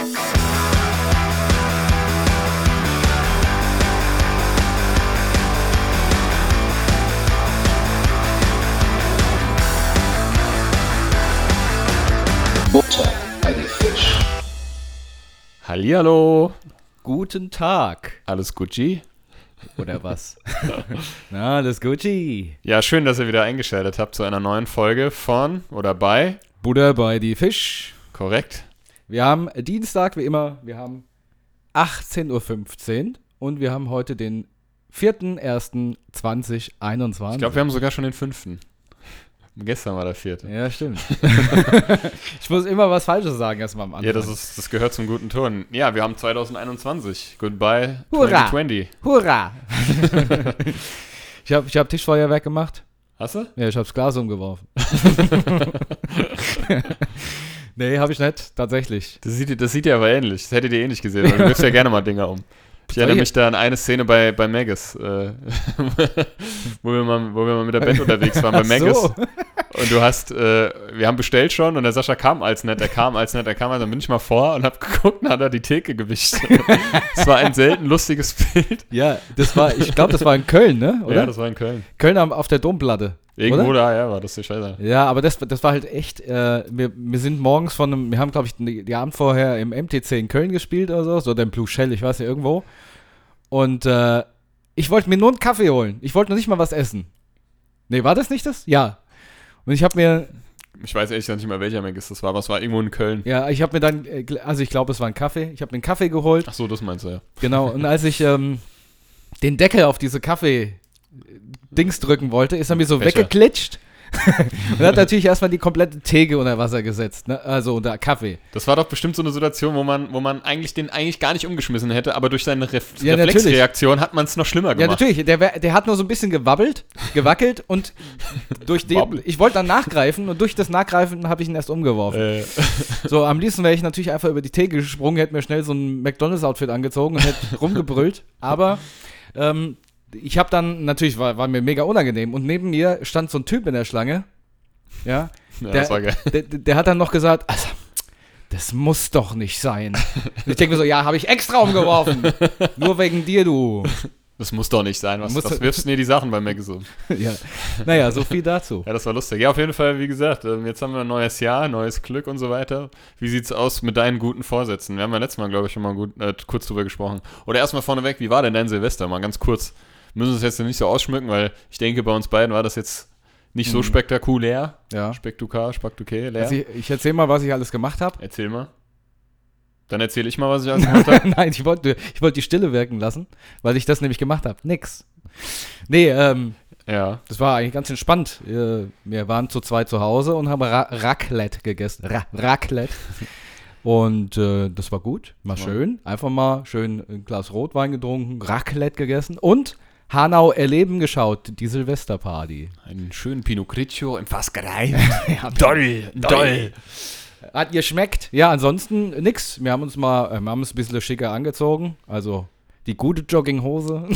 Butter bei die Fisch. Hallihallo. Guten Tag. Alles Gucci? Oder was? Na, das Gucci. Ja, schön, dass ihr wieder eingeschaltet habt zu einer neuen Folge von oder bei. Buddha bei die Fisch. Korrekt. Wir haben Dienstag, wie immer, wir haben 18.15 Uhr und wir haben heute den 4.1.2021. Ich glaube, wir haben sogar schon den fünften. Gestern war der vierte. Ja, stimmt. ich muss immer was Falsches sagen erstmal am Anfang. Ja, das, ist, das gehört zum guten Ton. Ja, wir haben 2021. Goodbye Hurra. 2020. Hurra! ich habe ich hab Tischfeuerwerk gemacht. Hast du? Ja, ich habe das Glas umgeworfen. nee, habe ich nicht, tatsächlich. Das sieht, das sieht ja aber ähnlich. Das hättet ihr ähnlich gesehen. weil Du wirfst ja gerne mal Dinger um. Ich erinnere mich da an eine Szene bei, bei Magus, äh, wo, wir mal, wo wir mal mit der Band unterwegs waren bei Magus. so. Und du hast, äh, wir haben bestellt schon und der Sascha kam als nett, er kam als nett, er kam als, dann bin ich mal vor und hab geguckt und hat er die Theke gewischt. Es war ein selten lustiges Bild. Ja, das war, ich glaube, das war in Köln, ne? Oder? Ja, das war in Köln. Köln auf der Domplatte. Irgendwo Oder? da, ja, war das die Scheiße. Ja, aber das, das war halt echt, äh, wir, wir sind morgens von einem, wir haben, glaube ich, die, die Abend vorher im MTC in Köln gespielt oder so, so der Blue Shell, ich weiß nicht, irgendwo. Und äh, ich wollte mir nur einen Kaffee holen. Ich wollte noch nicht mal was essen. Nee, war das nicht das? Ja. Und ich habe mir, Ich weiß ehrlich gesagt nicht mehr, welcher Magus das war, aber es war irgendwo in Köln. ja, ich habe mir dann, äh, also ich glaube, es war ein Kaffee. Ich habe mir einen Kaffee geholt. Ach so, das meinst du ja. Genau, und als ich ähm, den Deckel auf diese Kaffee-Dings drücken wollte, ist er mir so Becher. weggeklitscht. und hat natürlich erstmal die komplette Theke unter Wasser gesetzt, ne? also unter Kaffee. Das war doch bestimmt so eine Situation, wo man, wo man eigentlich den eigentlich gar nicht umgeschmissen hätte, aber durch seine Ref Ja, natürlich. Reflexreaktion hat man es noch schlimmer Ja, gemacht. natürlich, der, wär- der hat nur so ein bisschen gewabbelt, gewackelt und durch den, ich wollte dann nachgreifen und durch das Nachgreifen habe ich ihn erst umgeworfen. Äh, So, am liebsten wäre ich natürlich einfach über die Theke gesprungen, hätte mir schnell so ein McDonalds-Outfit angezogen und hätte rumgebrüllt. Aber ähm, ich habe dann, natürlich war, war mir mega unangenehm und neben mir stand so ein Typ in der Schlange. Ja, ja, der, der, der hat dann noch gesagt, also, das muss doch nicht sein. Ich denke mir so, ja, habe ich extra umgeworfen. Nur wegen dir, du. Das muss doch nicht sein. Was, was wirfst du mir die Sachen bei um? ja. Naja, so viel dazu. Ja, das war lustig. Ja, auf jeden Fall, wie gesagt, ähm, jetzt haben wir ein neues Jahr, neues Glück und so weiter. Wie sieht's aus mit deinen guten Vorsätzen? Wir haben ja letztes Mal, glaube ich, schon mal gut, äh, kurz drüber gesprochen. Oder erstmal vorneweg, wie war denn dein Silvester? Mal ganz kurz. Wir müssen es jetzt nicht so ausschmücken, weil ich denke, bei uns beiden war das jetzt nicht so spektakulär. Ja. Spektukar, spektakulär. Also ich, ich erzähle mal, was ich alles gemacht habe. Erzähl mal. Dann erzähle ich mal, was ich alles gemacht habe. Nein, ich wollte ich wollte die Stille wirken lassen, weil ich das nämlich gemacht habe. Nix. Nee, ähm, Ja. das war eigentlich ganz entspannt. Äh, Wir waren zu zweit zu Hause und haben Ra Raclette gegessen. Ra Raclette. Und äh, das war gut, war Ja. schön. Einfach mal schön ein Glas Rotwein getrunken, Raclette gegessen und Hanau erleben geschaut, die Silvesterparty. Einen schönen Pinot Grigio im Fass gereift. Ja, doll, doll. Hat ihr schmeckt? Ja, ansonsten nix. Wir haben uns mal, äh, wir haben uns ein bisschen schicker angezogen. Also die gute Jogginghose.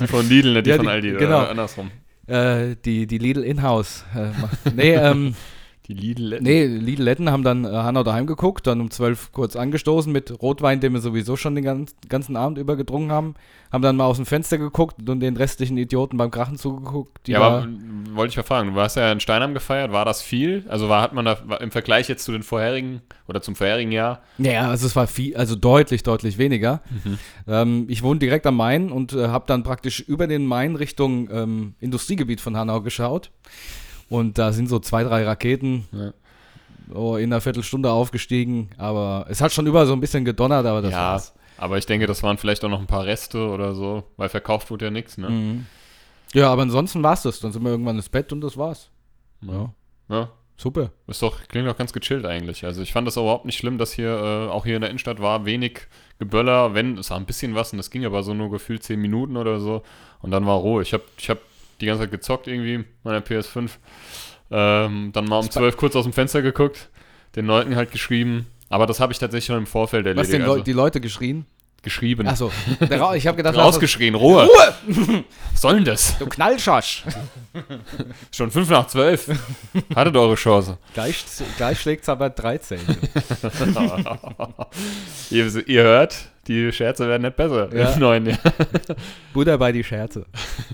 Die von Lidl, nicht die Ja, von die- Aldi. genau. Oder andersrum. Äh, die, die Lidl Inhouse. Äh, nee, ähm, Die Lidl. nee, Lidl Letten haben dann äh, Hanau daheim geguckt, dann um 12 kurz angestoßen mit Rotwein, den wir sowieso schon den ganz, ganzen Abend über getrunken haben. Haben dann mal aus dem Fenster geguckt und den restlichen Idioten beim Krachen zugeguckt. Ja, aber wollte ich mal fragen, du warst ja in Steinheim gefeiert, war das viel? Also war, hat man da war im Vergleich jetzt zu den vorherigen oder zum vorherigen Jahr? Ja, also es war viel, also deutlich, deutlich weniger. Mhm. Ähm, ich wohne direkt am Main und äh, habe dann praktisch über den Main Richtung ähm, Industriegebiet von Hanau geschaut. Und da sind so zwei, drei Raketen Ja. oh, in einer Viertelstunde aufgestiegen. Aber es hat schon überall so ein bisschen gedonnert, aber das ja, war's. aber ich denke, das waren vielleicht auch noch ein paar Reste oder so, weil verkauft wurde ja nichts, ne? Mhm. Ja, aber ansonsten war's das. Dann sind wir irgendwann ins Bett und das war's. Ja, Ja, super. ist doch, klingt doch ganz gechillt eigentlich. Also ich fand das überhaupt nicht schlimm, dass hier, äh, auch hier in der Innenstadt war wenig Geböller, wenn, es war ein bisschen was und das ging aber so nur gefühlt 10 Minuten oder so und dann war Ruhe. Ich habe ich hab die ganze Zeit gezockt irgendwie, meiner PS5. Ähm, dann mal um 12 kurz aus dem Fenster geguckt, den Leuten halt geschrieben, aber das habe ich tatsächlich schon im Vorfeld Was erledigt. den Leu Also, die Leute geschrien? geschrieben. Achso, ich habe gedacht, Rausgeschrien, Ruhe. Ruhe! Was soll denn das? Du Knallschasch! Schon 5 nach 12. Hattet eure Chance. Gleich, gleich schlägt es aber 13. ihr, ihr hört, die Scherze werden nicht besser Ja. im neuen Jahr. Buddha bei die Scherze.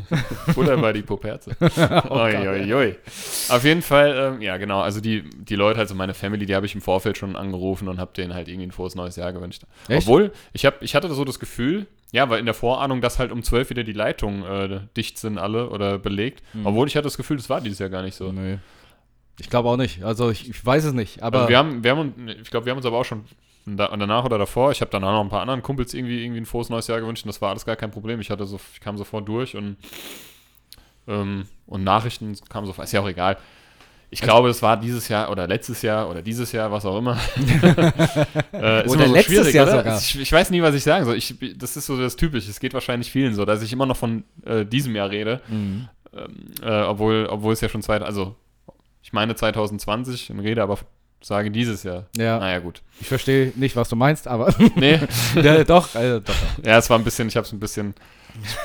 Butter bei die Poperze. Oh oi, oi. Auf jeden Fall, ähm, ja genau, also die, die Leute, also meine Family, die habe ich im Vorfeld schon angerufen und habe denen halt irgendwie ein frohes neues Jahr gewünscht. Echt? Obwohl, ich, hab, ich hatte so das Gefühl, ja, weil in der Vorahnung, dass halt um 12 wieder die Leitungen äh, dicht sind alle oder belegt. Mhm. Obwohl ich hatte das Gefühl, das war dieses Jahr gar nicht so. Nee. Ich glaube auch nicht. Also ich, ich weiß es nicht. Aber Also wir haben, wir haben, ich glaube, wir haben uns aber auch schon da, danach oder davor, ich habe danach noch ein paar anderen Kumpels irgendwie, irgendwie ein frohes neues Jahr gewünscht und das war alles gar kein Problem. Ich hatte so, ich kam sofort durch und, ähm, und Nachrichten kamen sofort, ist ja auch egal. Ich glaube, das war dieses Jahr oder letztes Jahr oder dieses Jahr, was auch immer. äh, ist Oder immer letztes Jahr sogar. Ich, ich weiß nie, was ich sagen soll. Ich, das ist so das Typische. Es geht wahrscheinlich vielen so, dass ich immer noch von äh, diesem Jahr rede. Mhm. Ähm, äh, obwohl, obwohl es ja schon zwei, also ich meine 2020 und rede aber sage dieses Jahr. Ja, Naja, gut. ich verstehe nicht, was du meinst, aber Nee, ja, doch, also, doch. ja, es war ein bisschen, ich habe es ein bisschen.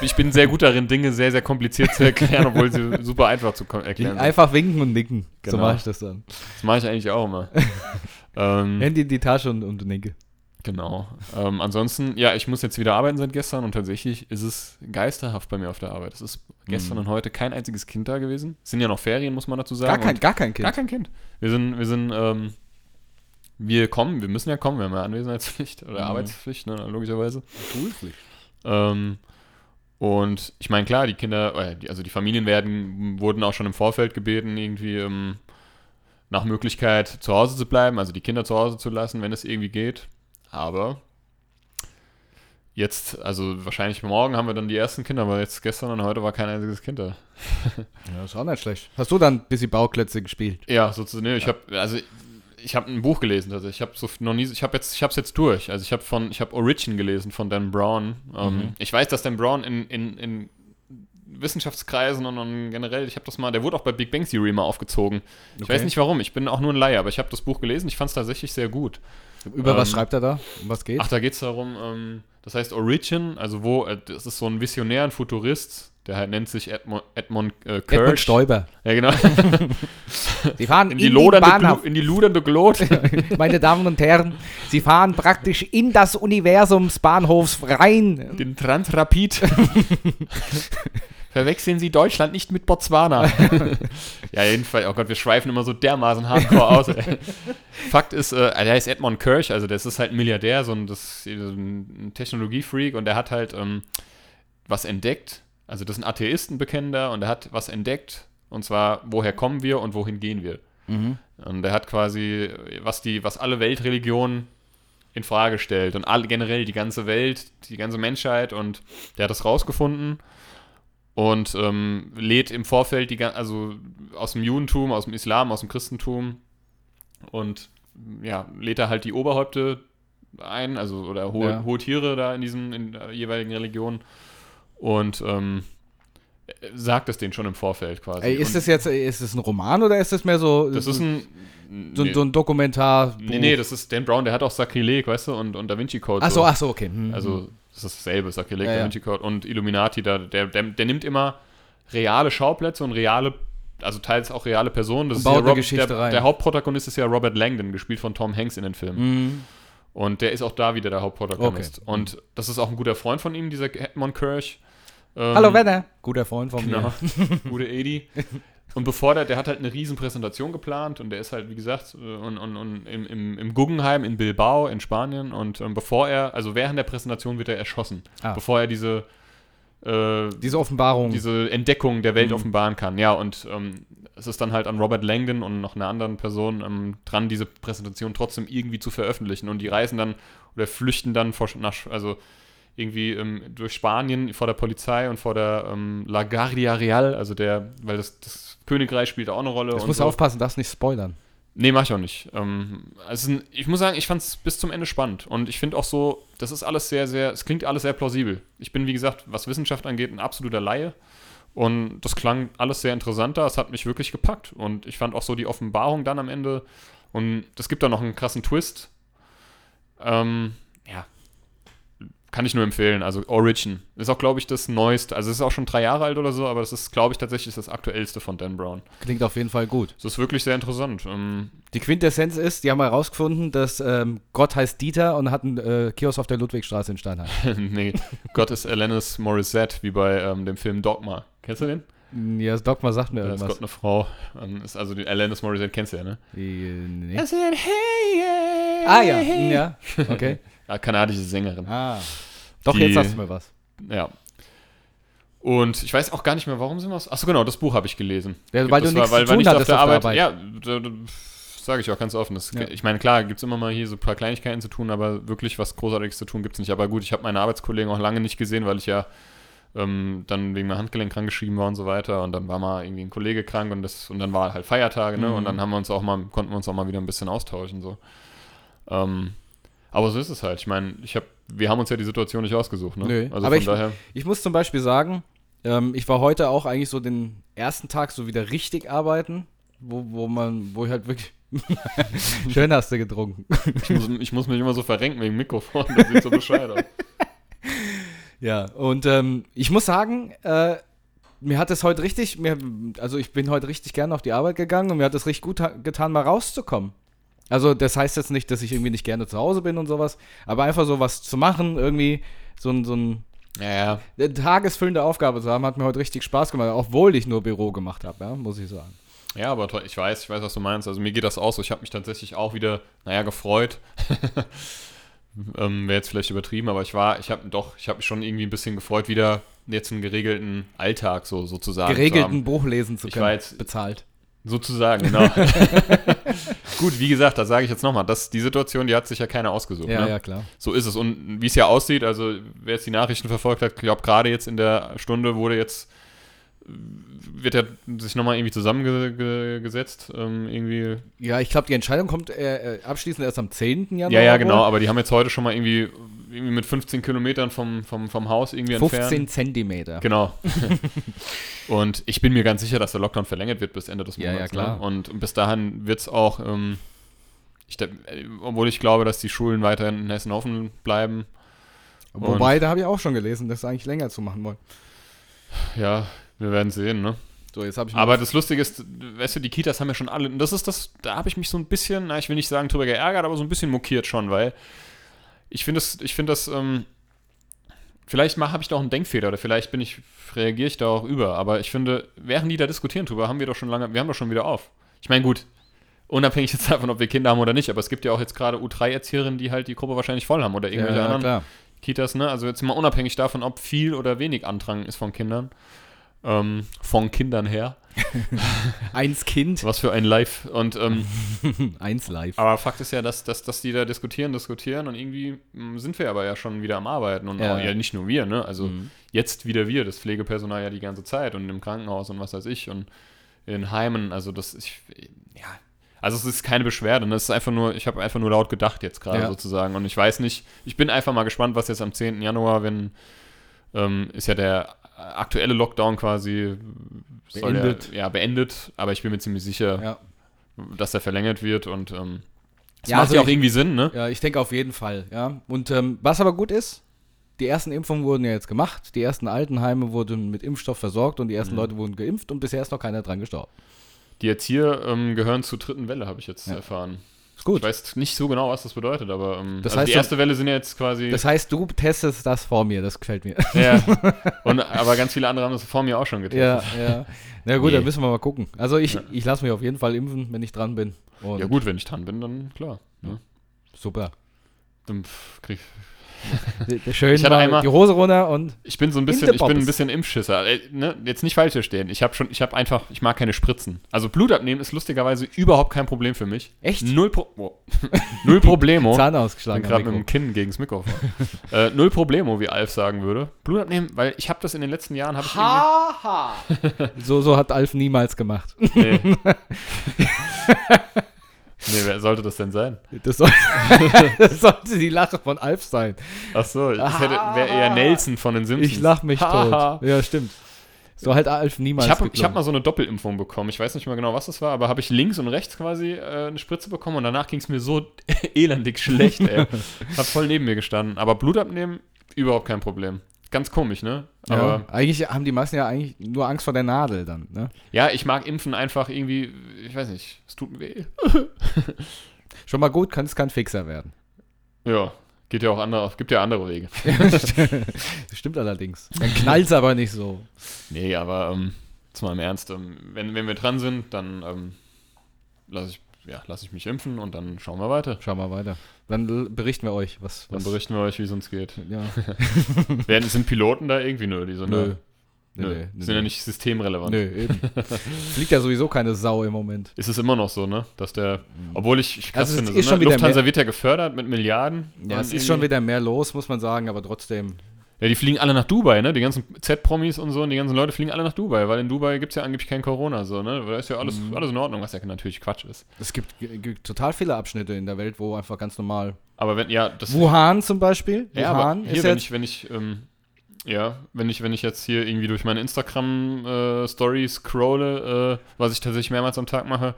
Ich bin sehr gut darin, Dinge sehr, sehr kompliziert zu erklären, obwohl sie super einfach zu erklären sind. Einfach winken und nicken. So Genau. mache ich das dann. Das mache ich eigentlich auch immer. ähm, Handy in die Tasche und, und nicke. Genau. Ähm, ansonsten, ja, ich muss jetzt wieder arbeiten seit gestern und tatsächlich ist es geisterhaft bei mir auf der Arbeit. Es ist gestern Mhm. und heute kein einziges Kind da gewesen. Es sind ja noch Ferien, muss man dazu sagen. Gar kein, gar kein Kind. Gar kein Kind. Wir sind, wir sind, ähm, wir kommen, wir müssen ja kommen, wir haben ja Anwesenheitspflicht oder Mhm. Arbeitspflicht, ne, logischerweise. Schulpflicht. Ähm, und ich meine, klar, die Kinder, äh, also die Familien werden, wurden auch schon im Vorfeld gebeten, irgendwie ähm, nach Möglichkeit zu Hause zu bleiben, also die Kinder zu Hause zu lassen, wenn es irgendwie geht. Aber jetzt, also wahrscheinlich morgen haben wir dann die ersten Kinder, aber jetzt gestern und heute war kein einziges Kind da. Ja, ist auch nicht schlecht. Hast du dann ein bisschen Bauklötze gespielt? Ja, sozusagen. Nee, ich habe also ich habe ein Buch gelesen, also ich habe so noch nie, ich habe jetzt, ich habe es jetzt durch. Also ich habe von, ich habe Origin gelesen von Dan Brown. Ähm, Mhm. Ich weiß, dass Dan Brown in, in, in Wissenschaftskreisen und, und generell, ich habe das mal, der wurde auch bei Big Bang Theory mal aufgezogen. Ich Okay. weiß nicht warum, ich bin auch nur ein Laie, aber ich habe das Buch gelesen, ich fand es tatsächlich sehr gut. Über was Ähm, schreibt er da? Um was geht? Ach, da geht es darum, ähm, das heißt Origin, also wo, äh, das ist so ein Visionär, ein Futurist, der halt nennt sich Edmund, Edmund äh, Kirch. Edmund Stoiber. Ja, genau. Sie fahren In die, lodernde, Glu- in die ludernde Glot. Meine Damen und Herren, Sie fahren praktisch in das Universum des Bahnhofs rein. Den Transrapid. Verwechseln Sie Deutschland nicht mit Botswana. ja, jedenfalls, oh Gott, wir schweifen immer so dermaßen hardcore aus. Ey. Fakt ist, äh, der heißt Edmond Kirch, also das ist halt ein Milliardär, so ein, das, ein Technologiefreak und der hat halt ähm, was entdeckt. Also das ist ein Atheist, ein Bekennender, und der hat was entdeckt, und zwar, woher kommen wir und wohin gehen wir. Und er hat quasi, was die, was alle Weltreligionen in Frage stellt und alle, generell die ganze Welt, die ganze Menschheit und der hat das rausgefunden und ähm, lädt im Vorfeld die, also aus dem Judentum, aus dem Islam, aus dem Christentum und ja, lädt er halt die Oberhäupte ein, also oder hohe, Ja. hohe Tiere da in diesen in der jeweiligen Religionen und ähm, sagt es denen schon im Vorfeld quasi. Ey, ist und das jetzt ist das ein Roman oder ist das mehr so, das ist ein so, nee, so ein Dokumentar? nee, nee, das ist Dan Brown, der hat auch Sakrileg, weißt du, und, und Da Vinci Code. Ach so, ach so, okay. Hm, Also, das ist dasselbe, Sakrileg, Ja, Da. Vinci Code und Illuminati, da, der, der, der nimmt immer reale Schauplätze und reale, also teils auch reale Personen. Das Und ist ja Rob, Geschichte der, rein. der Hauptprotagonist ist ja Robert Langdon, gespielt von Tom Hanks in den Filmen. Hm. Und der ist auch da wieder der Hauptprotagonist. Okay. Und das ist auch ein guter Freund von ihm, dieser Edmund Kirch. Ähm, Hallo Werner, guter Freund von Genau. mir. Gute Edi. Und bevor der, der hat halt eine riesen Präsentation geplant und der ist halt, wie gesagt, äh, und, und, und im, im, im Guggenheim in Bilbao in Spanien und ähm, bevor er, also während der Präsentation wird er erschossen, Ah. bevor er diese, äh, Diese Offenbarung. diese Entdeckung der Welt Mhm. offenbaren kann. Ja, und ähm, es ist dann halt an Robert Langdon und noch einer anderen Person ähm, dran, diese Präsentation trotzdem irgendwie zu veröffentlichen. Und die reisen dann oder flüchten dann vor, nach, also irgendwie ähm, durch Spanien vor der Polizei und vor der ähm, La Guardia Real, also der, weil das, das Königreich spielt auch eine Rolle. Und musst so. aufpassen, darfst nicht spoilern. Nee, mach ich auch nicht. Ähm, also ich muss sagen, ich fand es bis zum Ende spannend. Und ich finde auch so, das ist alles sehr, sehr, es klingt alles sehr plausibel. Ich bin, wie gesagt, was Wissenschaft angeht, ein absoluter Laie. Und das klang alles sehr interessant da. Es hat mich wirklich gepackt. Und ich fand auch so die Offenbarung dann am Ende. Und es gibt da noch einen krassen Twist. Ähm. Kann ich nur empfehlen. Also Origin ist auch, glaube ich, das neueste. Also es ist auch schon drei Jahre alt oder so, aber das ist, glaube ich, tatsächlich das aktuellste von Dan Brown. Klingt auf jeden Fall gut. Das ist wirklich sehr interessant. Ähm, Die Quintessenz ist, die haben herausgefunden, dass ähm, Gott heißt Dieter und hat einen äh, Kiosk auf der Ludwigstraße in Steinheim. nee, Gott ist Alanis Morissette, wie bei ähm, dem Film Dogma. Kennst du den? Ja, das Dogma sagt mir ist irgendwas. Gott eine Frau. Ähm, ist also die Alanis Morissette kennst du ja, ne? Äh, nee. I said, hey, yeah, Ah ja, hm, ja, okay. Ja, kanadische Sängerin. Ah. Doch, Die- jetzt sagst du mir was. Ja. Und ich weiß auch gar nicht mehr, warum sind wir Achso, genau, das Buch habe ich gelesen. Ja, weil Das du nichts weil, tun nicht auf der Arbeit. Arbeit. Ja, sage ich auch ganz offen. Das, Ja. Ich meine, klar, gibt es immer mal hier so ein paar Kleinigkeiten zu tun, aber wirklich was Großartiges zu tun gibt es nicht. Aber gut, ich habe meine Arbeitskollegen auch lange nicht gesehen, weil ich ja ähm, dann wegen meinem Handgelenk krankgeschrieben war und so weiter. Und dann war mal irgendwie ein Kollege krank und, das, und dann war halt Feiertage, ne? Mhm. Und dann haben wir uns auch mal, konnten wir uns auch mal wieder ein bisschen austauschen. So. Ähm, aber so ist es halt. Ich meine, ich hab, wir haben uns ja die Situation nicht ausgesucht, ne? Nö, Also aber von ich- daher. Ich muss zum Beispiel sagen, ähm, ich war heute auch eigentlich so den ersten Tag so wieder richtig arbeiten, wo, wo man, wo ich halt wirklich. Schön hast du getrunken. Ich muss, ich muss mich immer so verrenken wegen Mikrofon, das sieht so aus. Ja, und ähm, ich muss sagen, äh, mir hat es heute richtig, mir, also ich bin heute richtig gerne auf die Arbeit gegangen und mir hat es richtig gut getan, mal rauszukommen. Also das heißt jetzt nicht, dass ich irgendwie nicht gerne zu Hause bin und sowas, aber einfach so was zu machen, irgendwie so ein, so ein Ja, ja. eine tagesfüllende Aufgabe zu haben, hat mir heute richtig Spaß gemacht, obwohl ich nur Büro gemacht habe, ja, muss ich sagen. Ja, aber ich weiß, ich weiß, was du meinst. Also mir geht das auch so. Ich habe mich tatsächlich auch wieder, naja, gefreut. ähm, Wäre jetzt vielleicht übertrieben, aber ich war, ich habe doch, ich habe mich schon irgendwie ein bisschen gefreut, wieder jetzt einen geregelten Alltag so sozusagen zu Geregelten haben. Buch lesen zu Ich können, war jetzt- bezahlt. Sozusagen, genau. Gut, wie gesagt, da sage ich jetzt nochmal, die Situation, die hat sich ja keiner ausgesucht. Ja, ne? ja, klar. So ist es. Und wie es ja aussieht, also wer jetzt die Nachrichten verfolgt hat, ich glaube gerade jetzt in der Stunde wurde jetzt, wird ja sich nochmal irgendwie zusammengesetzt, ähm, irgendwie. Ja, ich glaube, die Entscheidung kommt äh, äh, abschließend erst am 10. Januar. Ja, ja, genau, aber die haben jetzt heute schon mal irgendwie, irgendwie mit 15 Kilometern vom, vom, vom Haus irgendwie 15 entfernt. Zentimeter. Genau. und ich bin mir ganz sicher, dass der Lockdown verlängert wird bis Ende des Ja, Monats. ja, klar. Ne? Und bis dahin wird es auch, ähm, ich, obwohl ich glaube, dass die Schulen weiterhin in Hessen offen bleiben. Wobei, da habe ich auch schon gelesen, dass sie eigentlich länger zu machen wollen. Ja, wir werden sehen, ne? So, jetzt habe ich Aber das Lustige ist, weißt du, die Kitas haben ja schon alle, und das ist das, da habe ich mich so ein bisschen, na, ich will nicht sagen drüber geärgert, aber so ein bisschen mokiert schon, weil ich finde das, ich finde das, ähm, vielleicht habe ich da auch einen Denkfehler oder vielleicht bin ich, reagiere ich da auch über, aber ich finde, während die da diskutieren drüber, haben wir doch schon lange, wir haben doch schon wieder auf. Ich meine, gut, unabhängig jetzt davon, ob wir Kinder haben oder nicht, aber es gibt ja auch jetzt gerade U3-Erzieherinnen, die halt die Gruppe wahrscheinlich voll haben oder irgendwelche ja, anderen klar. Kitas, ne? Also jetzt mal unabhängig davon, ob viel oder wenig Andrang ist von Kindern. Ähm, von Kindern her. Eins Kind, Was für ein Live. Und ähm, eins live. aber Fakt ist ja, dass, dass, dass die da diskutieren, diskutieren und irgendwie mh, sind wir aber ja schon wieder am Arbeiten. Und Ja. auch, ja, nicht nur wir, ne? Also Mhm. jetzt wieder wir, das Pflegepersonal ja die ganze Zeit und im Krankenhaus und was weiß ich und in Heimen. Also das ich, ja. Also es ist keine Beschwerde, ne? es ist einfach nur, ich habe einfach nur laut gedacht jetzt gerade Ja. sozusagen. Und ich weiß nicht, ich bin einfach mal gespannt, was jetzt am 10. Januar, wenn ähm, ist ja der aktuelle Lockdown quasi Beendet. Der, ja, beendet, aber ich bin mir ziemlich sicher, Ja. dass der verlängert wird und ähm, es Ja, macht also ja auch ich- irgendwie Sinn, ne? ja, ich denke auf jeden Fall, ja. Und ähm, was aber gut ist, die ersten Impfungen wurden ja jetzt gemacht, die ersten Altenheime wurden mit Impfstoff versorgt und die ersten Mhm. Leute wurden geimpft und bisher ist noch keiner dran gestorben. Die Erzieher ähm, gehören zur dritten Welle, habe ich jetzt Ja. erfahren. Ist gut. Ich weiß nicht so genau, was das bedeutet, aber ähm, Das also heißt, die erste Welle sind ja jetzt quasi. Das heißt, du testest das vor mir, das gefällt mir. ja. Und, aber ganz viele andere haben das vor mir auch schon ja, getestet. ja. Na gut, Nee. dann müssen wir mal gucken. Also ich, Ja. ich lasse mich auf jeden Fall impfen, wenn ich dran bin. Und Ja. gut, wenn ich dran bin, dann klar. Ne? Super. Dann krieg, Schön Ich hatte mal einmal- die Hose runter und ich bin so ein In bisschen, ich bin ein bisschen Impfschisser. Äh, ne? Jetzt nicht falsch verstehen. Ich habe schon, ich habe einfach, ich mag keine Spritzen. Also Blut abnehmen ist lustigerweise überhaupt kein Problem für mich. Echt? Null, Pro oh. Null Problemo. Zahn Ich bin ausgeschlagen. gerade mit dem Kinn gegen das Mikrofon. äh, null Problemo, wie Alf sagen würde. Blut abnehmen, weil ich habe das in den letzten Jahren, ich irgendwie, So, so hat Alf niemals gemacht. nee. Nee, wer sollte das denn sein? Das, soll, das sollte die Lache von Alf sein. Ach so, das hätte- wäre eher Nelson von den Simpsons. Ich lach mich tot. Ja, stimmt. So hat Alf niemals Ich habe hab mal so eine Doppelimpfung bekommen. Ich weiß nicht mehr genau, was das war, aber habe ich links und rechts quasi äh, eine Spritze bekommen und danach ging es mir so elendig schlecht, ey. Hat voll neben mir gestanden. Aber Blut abnehmen überhaupt kein Problem. Ganz komisch, ne? Ja, Aber eigentlich haben die meisten ja eigentlich nur Angst vor der Nadel dann, ne? ja, ich mag Impfen einfach irgendwie, ich weiß nicht, es tut mir weh. Schon mal gut, kann es kein Fixer werden. Ja, geht ja auch andere, gibt ja andere Wege. Stimmt allerdings. Dann knallt's aber nicht so. Nee, aber ähm, jetzt mal im Ernst, ähm, wenn, wenn wir dran sind, dann ähm, lasse ich, ja, lass ich mich impfen und dann schauen wir weiter. Schauen wir weiter. Dann berichten wir euch, was. Dann was berichten wir euch, wie es uns geht. Ja. Werden, sind Piloten da irgendwie nur, die so Nö. Nö, nö, nö, sind ja nicht systemrelevant. Nö, eben. Fliegt ja sowieso keine Sau im Moment. Ist es immer noch so, ne? Dass der, obwohl ich, ich krass Also finde, ist so, ne? Lufthansa mehr- wird ja gefördert mit Milliarden. Ja, es ist schon wieder mehr los, muss man sagen, aber trotzdem. Ja, die fliegen alle nach Dubai, ne? Die ganzen Z-Promis und so und die ganzen Leute fliegen alle nach Dubai, weil in Dubai gibt es ja angeblich kein Corona, so, ne? Da ist ja alles, Mhm. alles in Ordnung, was ja natürlich Quatsch ist. Es gibt, gibt total viele Abschnitte in der Welt, wo einfach ganz normal. Aber wenn, ja, das. Wuhan zum Beispiel. ja, Wuhan hier, ist wenn jetzt. ich, wenn ich, ähm, ja, wenn ich, wenn ich jetzt hier irgendwie durch meine Instagram-Story scrolle, äh, was ich tatsächlich mehrmals am Tag mache,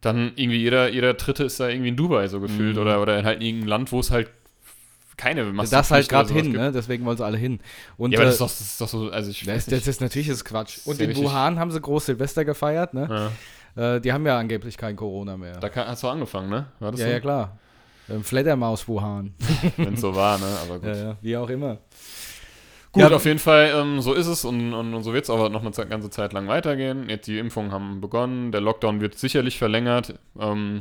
dann irgendwie jeder, jeder Dritte ist da irgendwie in Dubai so gefühlt Mhm. oder, oder in halt irgendeinem Land, wo es halt keine das Maskenpflicht halt gerade hin, ne? Deswegen wollen sie alle hin. Und Ja, aber äh, das ist, doch, das ist doch so, also ich das, das ist natürlich ist Quatsch. Und in richtig- Wuhan haben sie groß Silvester gefeiert, ne? Ja, Äh, die haben ja angeblich kein Corona mehr. da kann, hast du angefangen, ne? War das ja, so? ja, klar. Ähm, Fledermaus Wuhan. Wenn es so war, ne? Aber gut. ja, ja, wie auch immer. Gut, Ja. auf jeden Fall, ähm, so ist es und, und, und so wird es aber noch eine ganze Zeit lang weitergehen. Jetzt die Impfungen haben begonnen, der Lockdown wird sicherlich verlängert ähm,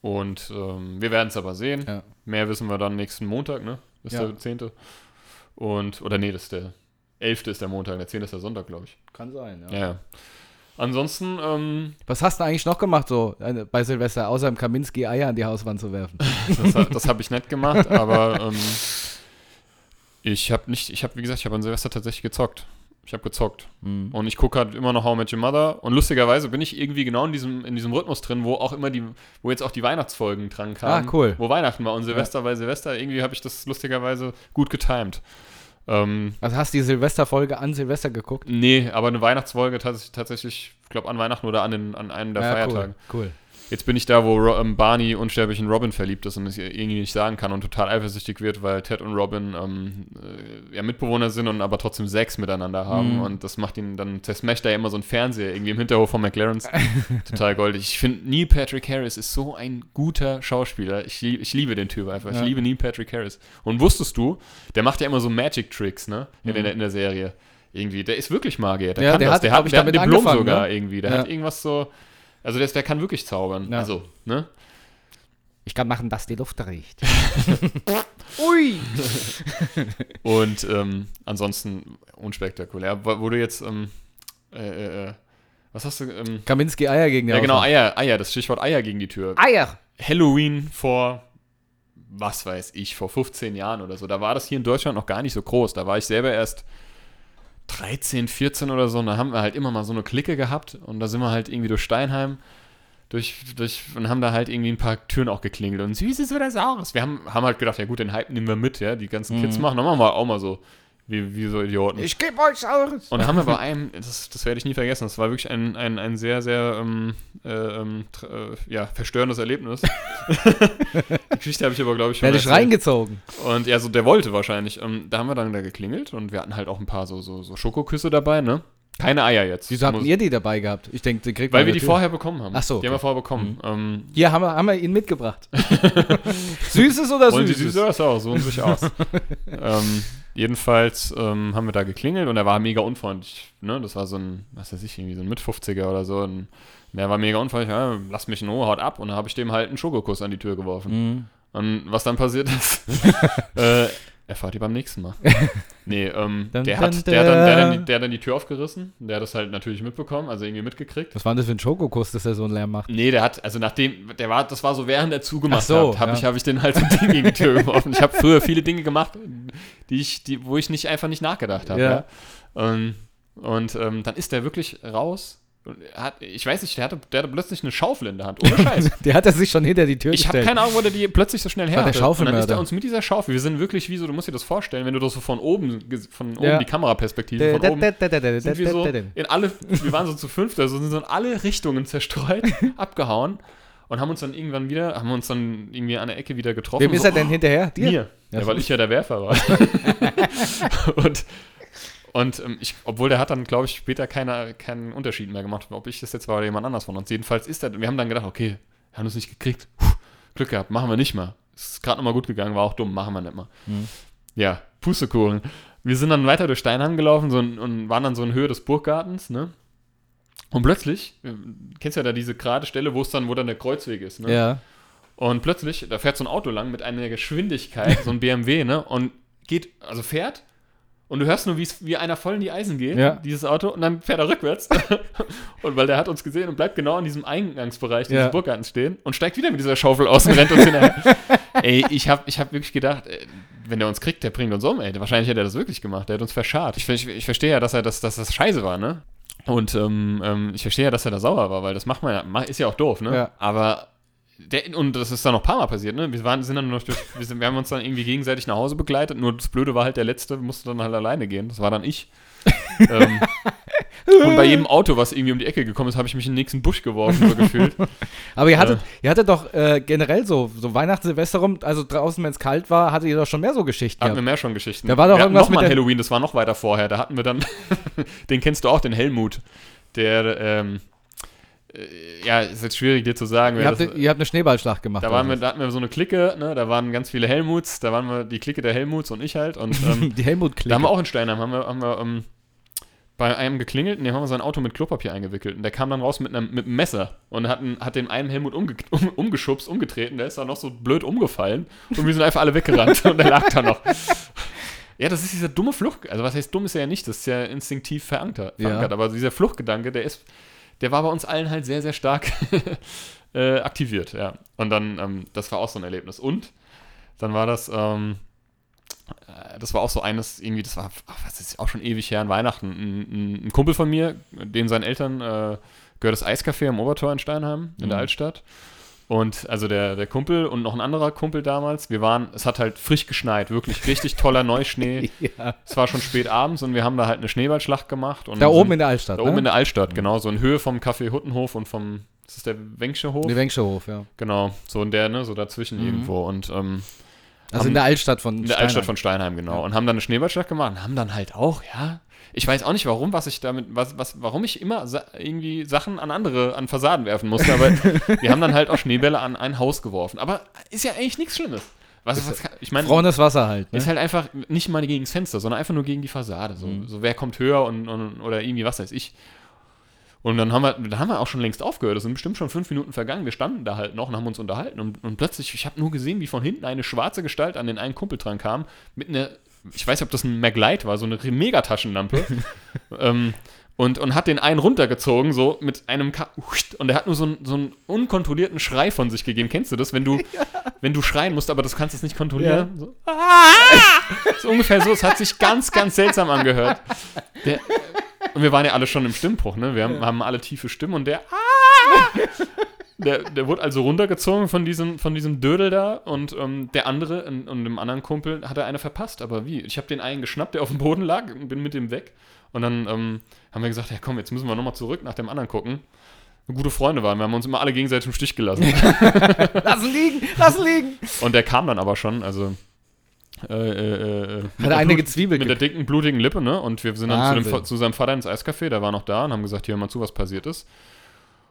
und ähm, wir werden es aber sehen. Ja. Mehr wissen wir dann nächsten Montag, ne? Ist Ja. der 10. Und, oder nee, das ist der 11. ist der Montag, der 10. ist der Sonntag, glaube ich. Kann sein, ja. Ja. Ansonsten, ähm, Was hast du eigentlich noch gemacht so bei Silvester, außer im Kaminski Eier an die Hauswand zu werfen? das, das habe ich nicht gemacht, aber ähm, ich habe nicht, ich habe, wie gesagt, ich habe an Silvester tatsächlich gezockt. Ich habe gezockt. Mhm. Und ich gucke halt immer noch How I Met Your Mother. Und lustigerweise bin ich irgendwie genau in diesem, in diesem Rhythmus drin, wo auch immer die, wo jetzt auch die Weihnachtsfolgen dran kamen. Ah, cool. Wo Weihnachten war und Silvester bei Silvester. Irgendwie habe ich das lustigerweise gut getimed. Ähm, Also hast du die Silvesterfolge an Silvester geguckt? nee, aber eine Weihnachtsfolge tats tatsächlich, ich glaube, an Weihnachten oder an, den, an einem der Ja, Feiertage. Cool. cool. Jetzt bin ich da, wo Ro ähm, Barney unsterblich in Robin verliebt ist und es irgendwie nicht sagen kann und total eifersüchtig wird, weil Ted und Robin ähm, äh, ja Mitbewohner sind und aber trotzdem Sex miteinander haben. Mhm. Und das macht ihn, dann zersmasht er immer so einen Fernseher irgendwie im Hinterhof von McLaren's. total goldig. Ich finde, Neil Patrick Harris ist so ein guter Schauspieler. Ich, ich liebe den Typ einfach. Ich Ja. liebe Neil Patrick Harris. Und wusstest du, der macht ja immer so Magic Tricks, ne? In, der, in der Serie. Irgendwie. Der ist wirklich Magier. Der Mhm. Ja, kann der das. hat, der hat, ich, der hat ein Diplom sogar ne? irgendwie. Der Ja. hat irgendwas so. Also der, der kann wirklich zaubern. Ja. Also, ne? Ich kann machen, dass die Luft riecht. Ui! Und ähm, ansonsten unspektakulär. Wo, du jetzt, ähm, äh, äh, äh, was hast du? Ähm, Kaminski Eier gegen die ja, genau. Eier, Eier, das Stichwort Eier gegen die Tür. Eier! Halloween vor, was weiß ich, vor 15 Jahren oder so. Da war das hier in Deutschland noch gar nicht so groß. Da war ich selber erst 13, 14 oder so. Und da haben wir halt immer mal so eine Clique gehabt. Und da sind wir halt irgendwie durch Steinheim durch, durch, und haben da halt irgendwie ein paar Türen auch geklingelt. Und süßes oder saures. Wir haben, haben halt gedacht, ja gut, den Hype nehmen wir mit, ja. Die ganzen Kids Mhm. machen, dann machen wir auch mal so, wie, wie so Idioten. Ich geb euch Saures! Und da haben wir bei einem, das, das werde ich nie vergessen, das war wirklich ein, ein, ein sehr, sehr ähm, äh, ähm, äh, ja, verstörendes Erlebnis. Die Geschichte habe ich aber, glaube ich, schon Werde ich reingezogen. Und ja, so der wollte wahrscheinlich. Ähm, da haben wir dann da geklingelt und wir hatten halt auch ein paar so, so, so Schokoküsse dabei, ne? Keine Eier jetzt. Wieso habt ihr die dabei gehabt? Ich denke, die kriegt Weil wir die natürlich. vorher bekommen haben. Ach so, Die haben wir vorher bekommen. Ähm, Hier haben wir, haben wir ihn mitgebracht. Süßes oder wollen die Süßes? süß oder sauer? So sich aus. ähm, jedenfalls ähm, haben wir da geklingelt und er war mega unfreundlich. Ne? Das war so ein, was weiß ich, irgendwie so ein Mit-50er oder so. Und der war mega unfreundlich. Ja, lass mich in Ruhe, haut ab. Und da habe ich dem halt einen Schokokuss an die Tür geworfen. Mhm. Und was dann passiert ist, äh, erfahrt ihr beim nächsten Mal. Nee, ähm, Dun, der, dun, hat, der, hat dann, der, hat dann die, dun. der hat dann die Tür aufgerissen. Der hat das halt natürlich mitbekommen, also irgendwie mitgekriegt. Was war denn das für ein Schokokuss, dass er so einen Lärm macht? Nee, der hat, also nachdem, der war, das war so während er zugemacht Ach so, hat, habe ja. ich, hab ich den halt so ein Ding gegen die Tür geworfen. Ich habe früher viele Dinge gemacht, die ich, die, wo ich nicht einfach nicht nachgedacht habe. Ja. Ja. Ähm, und ähm, dann ist der wirklich raus. Und hat, ich weiß nicht, der hatte, der hatte plötzlich eine Schaufel in der Hand. Ohne Scheiß. Der hat er sich schon hinter die Tür Ich habe gestellt. keine Ahnung, wo der die plötzlich so schnell her der hatte. Und dann ist er uns mit dieser Schaufel. Wir sind wirklich wie so, du musst dir das vorstellen, wenn du das so von oben, von oben Ja. die Kameraperspektive von oben sind wir so Ja, in alle, wir waren so zu fünft, also sind so in alle Richtungen zerstreut, abgehauen. und haben uns dann irgendwann wieder, haben uns dann irgendwie an der Ecke wieder getroffen. Wem ist er denn hinterher? Mir. Ja, Ja, weil ich ja der Werfer war. und und ähm, ich, obwohl der hat dann, glaube ich, später keine, keinen Unterschied mehr gemacht, ob ich das jetzt war oder jemand anders von uns. Jedenfalls ist er, wir haben dann gedacht, okay, wir haben es nicht gekriegt. Puh, Glück gehabt, machen wir nicht mal. Ist gerade nochmal gut gegangen, war auch dumm, machen wir nicht mal. Mhm. Ja, Pustekuchen. Wir sind dann weiter durch Steinheim gelaufen so, und waren dann so in Höhe des Burggartens, ne? Und plötzlich, äh, kennst ja da diese gerade Stelle, wo es dann, wo dann der Kreuzweg ist, ne? Ja. Und plötzlich, da fährt so ein Auto lang mit einer Geschwindigkeit, so ein BMW, ne? Und geht, also fährt und du hörst nur, wie einer voll in die Eisen geht, Ja. dieses Auto, und dann fährt er rückwärts. und weil der hat uns gesehen und bleibt genau in diesem Eingangsbereich dieses Ja. Burggartens stehen und steigt wieder mit dieser Schaufel aus und rennt uns hinterher. ey, ich hab, ich hab wirklich gedacht, ey, wenn der uns kriegt, der bringt uns um, ey. Wahrscheinlich hätte er das wirklich gemacht, der hat uns verscharrt. Ich, ich, ich verstehe ja, dass er das, dass das scheiße war, ne? Und ähm, ähm, ich verstehe ja, dass er da sauer war, weil das macht man ja, ist ja auch doof, ne? Ja. Aber der, und das ist dann noch ein paar Mal passiert, ne? Wir waren, sind dann noch durch, wir, sind, wir haben uns dann irgendwie gegenseitig nach Hause begleitet, nur das Blöde war halt, der Letzte musste dann halt alleine gehen. Das war dann ich. ähm, und bei jedem Auto, was irgendwie um die Ecke gekommen ist, habe ich mich in den nächsten Busch geworfen, so gefühlt. Aber ihr hattet, ihr hattet doch äh, generell so, so Weihnachten, Silvester rum, also draußen, wenn es kalt war, hattet ihr doch schon mehr so Geschichten Hatten wir mehr schon Geschichten. Da war doch wir irgendwas noch mal mit Halloween, das war noch weiter vorher. Da hatten wir dann, den kennst du auch, den Helmut. Der, ähm, äh, ja, ist jetzt schwierig dir zu sagen. Ihr habt, das, ihr habt eine Schneeballschlacht gemacht. da, waren wir, da hatten wir so eine Clique, ne? da waren ganz viele Helmuts, da waren wir die Clique der Helmuts und ich halt. Und ähm, die Helmut-Clique. da haben wir auch in Steinheim, haben wir, haben wir ähm, bei einem geklingelt und dem haben wir sein Auto mit Klopapier eingewickelt. Und der kam dann raus mit einem, mit einem Messer und hat, einen- hat den einen Helmut umge um, umgeschubst, umgetreten. Der ist dann noch so blöd umgefallen und wir sind einfach alle weggerannt und der lag da noch. Ja, das ist dieser dumme Flucht. Also, was heißt dumm ist er ja nicht, das ist ja instinktiv verankert. Ja. verankert. Aber dieser Fluchtgedanke, der ist, der war bei uns allen halt sehr, sehr stark äh, aktiviert, ja. Und dann, ähm, das war auch so ein Erlebnis. Und dann war das, ähm, äh, das war auch so eines, irgendwie, das war, ach, was ist auch schon ewig her an Weihnachten. Ein, ein, Kumpel von mir, den seinen Eltern äh, gehört das Eiscafé am Obertor in Steinheim, in der Mhm. Altstadt. Und also der, der Kumpel und noch ein anderer Kumpel damals, wir waren, es hat halt frisch geschneit, wirklich richtig toller Neuschnee. ja. Es war schon spät abends und wir haben da halt eine Schneeballschlacht gemacht. Und Da oben sind- in der Altstadt, Da oben in ne? der Altstadt, genau, so in Höhe vom Café Huttenhof und vom, das ist der Wengsche Hof? Der Wengsche Hof, ja. Genau, so in der, ne, so dazwischen Mhm. irgendwo. Und ähm, Also Haben- in der Altstadt von in der Altstadt von Steinheim, genau. Und haben dann eine Schneeballschlacht gemacht und haben dann halt auch, ja. Ich weiß auch nicht, warum, was ich damit, was, was, warum ich immer sa irgendwie Sachen an andere, an Fassaden werfen musste, aber wir haben dann halt auch Schneebälle an ein Haus geworfen. Aber ist ja eigentlich nichts Schlimmes. Was, was ich meine, Braunes Wasser halt, ne? ist halt einfach nicht mal gegen das Fenster, sondern einfach nur gegen die Fassade. So, Mhm. so wer kommt höher und, und oder irgendwie was weiß ich. Und dann haben wir, dann haben wir auch schon längst aufgehört. Es sind bestimmt schon fünf Minuten vergangen. Wir standen da halt noch und haben uns unterhalten. Und, und plötzlich, ich habe nur gesehen, wie von hinten eine schwarze Gestalt an den einen Kumpel dran kam, mit einer, ich weiß nicht, ob das ein Maglite war, so eine Megataschenlampe. ähm, und, und hat den einen runtergezogen, so mit einem Ka und er hat nur so, einen- so einen unkontrollierten Schrei von sich gegeben. Kennst du das, wenn du, wenn du schreien musst, aber das kannst du nicht kontrollieren? So, so ungefähr so, es hat sich ganz, ganz seltsam angehört. Der, und wir waren ja alle schon im Stimmbruch, ne? Wir haben, haben alle tiefe Stimmen und der, der, der wurde also runtergezogen von diesem, von diesem Dödel da und ähm, der andere und, dem anderen Kumpel hat er eine verpasst. Aber wie? Ich habe den einen geschnappt, der auf dem Boden lag und bin mit dem weg. Und dann ähm, haben wir gesagt, ja komm, jetzt müssen wir nochmal zurück nach dem anderen gucken. Gute Freunde waren, wir haben uns immer alle gegenseitig im Stich gelassen. Lass liegen, lass liegen. Und der kam dann aber schon, also. Äh, äh, äh, mit Hat der eine gezwiebelt Mit der dicken, blutigen Lippe, ne? Und wir sind dann zu, dem, zu seinem Vater ins Eiscafé, der war noch da und haben gesagt, hier, hör mal zu, was passiert ist.